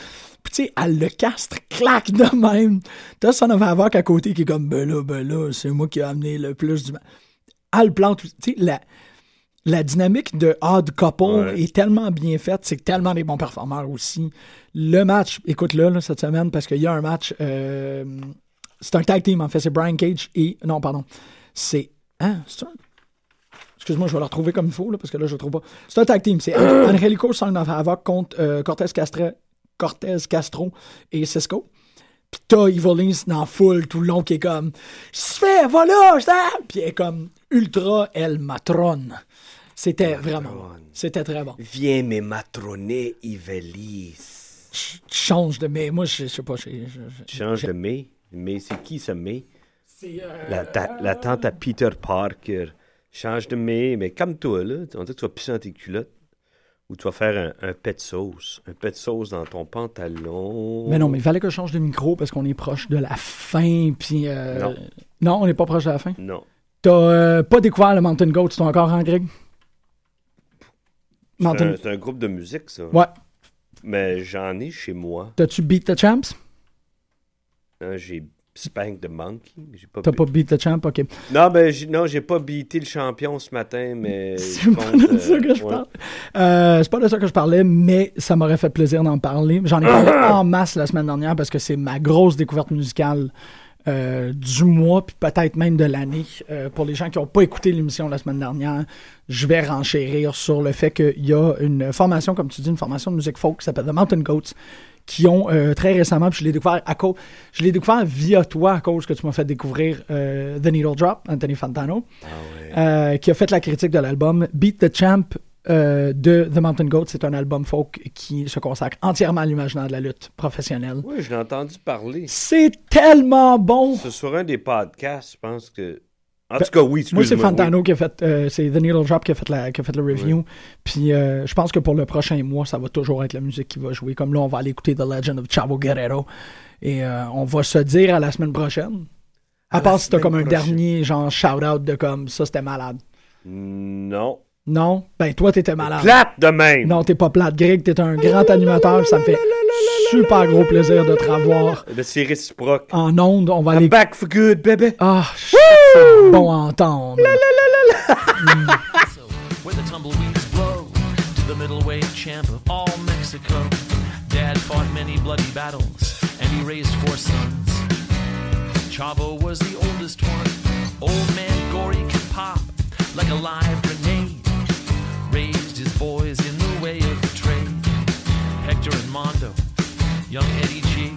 Puis tu sais, elle le castre, claque de même. T'as Son Havoc à côté qui est comme Ben là, ben là, c'est moi qui ai amené le plus du. Elle le plante. Tu sais, la la dynamique de Odd Couple Ouais. est tellement bien faite, c'est tellement des bons performeurs aussi. Le match, écoute-le là, cette semaine, parce qu'il y a un match, euh, c'est un tag team en fait, c'est Brian Cage et, non pardon, c'est, hein, c'est un, excuse-moi, je vais le retrouver comme il faut, là, parce que là je le trouve pas. C'est un tag team, c'est <gasps> Angelico Son of Havoc contre euh, Cortez, Castre, Cortez Castro et Cisco. Pis t'as Evilise dans la foule tout le long qui est comme Se fait, voilà, ça! Puis elle est comme ultra elle matrone. C'était vraiment. C'était très bon. Viens me matroner, Ivelis. Ch- Change de mais moi je, sais pas. je- je- je- Tu changes de May. Mais c'est qui ça, May? C'est, euh, La, ta- la tante à Peter Parker. Change de May, mais comme toi, là. On dirait que tu vas pisser dans tes culottes. Ou tu vas faire un, un pet sauce. Un pet sauce dans ton pantalon. Mais non, mais il fallait que je change de micro parce qu'on est proche de la fin. Puis euh, Non. non, on n'est pas proche de la fin? Non. T'as euh, pas découvert le Mountain Goat, c'est encore en Greg? C'est Mountain. un, c'est un groupe de musique, ça. Ouais. Mais j'en ai chez moi. T'as-tu Beat the Champs? Hein, j'ai Spank the Monkey. pas T'as bi- pas Beat the Champ? Ok. Non, ben, non, j'ai pas beaté le champion ce matin, mais. <laughs> C'est pas de ça euh, que je ouais. parle. Euh, c'est pas de ça que je parlais, mais ça m'aurait fait plaisir d'en parler. J'en ai parlé <coughs> en masse la semaine dernière parce que c'est ma grosse découverte musicale euh, du mois, puis peut-être même de l'année. Euh, pour les gens qui n'ont pas écouté l'émission la semaine dernière, je vais renchérir sur le fait qu'il y a une formation, comme tu dis, une formation de musique folk qui s'appelle The Mountain Goats, qui ont euh, très récemment, puis je l'ai découvert à cause, je l'ai découvert via toi à cause que tu m'as fait découvrir euh, The Needle Drop, Anthony Fantano, Ah ouais. euh, qui a fait la critique de l'album Beat the Champ euh, de The Mountain Goat. C'est un album folk qui se consacre entièrement à l'imaginaire de la lutte professionnelle. Oui, je l'ai entendu parler. C'est tellement bon! C'est sur un des podcasts, je pense que. En tout cas, oui, Ben, Moi, c'est Fantano qui a fait, euh, c'est The Needle Drop qui a fait, la, qui a fait le review. Puis euh, je pense que pour le prochain mois, ça va toujours être la musique qui va jouer. Comme là, on va aller écouter The Legend of Chavo Guerrero. Et on va se dire à la semaine prochaine. À, À part si t'as comme un dernier genre shout-out de comme ça, c'était malade. Non. Non? Ben toi, t'étais malade. Plate de même! Non, t'es pas plate. Greg, t'es un grand animateur. Ça me fait super gros plaisir de te revoir Ben, c'est réciproque. en ondes. On va aller. I'm back for good, baby! Ah, shit, c'est bon à entendre. where the tumbleweeds blow to the middleweight champ of all Mexico. Dad fought many bloody battles and he raised four sons. Chavo was the oldest one. Old man Gory could pop like a live boys in the way of the trade. Hector and Mondo, young Eddie G.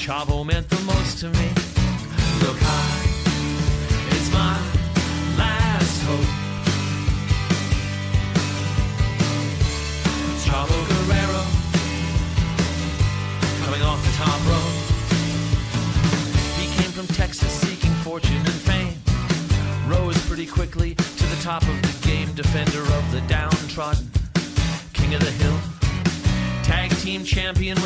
Chavo meant the most to me. Look high, it's my last hope. Chavo Guerrero coming off the top rope. He came from Texas seeking fortune and fame. Rose pretty quickly to the top of the defender of the downtrodden, king of the hill, tag team champion.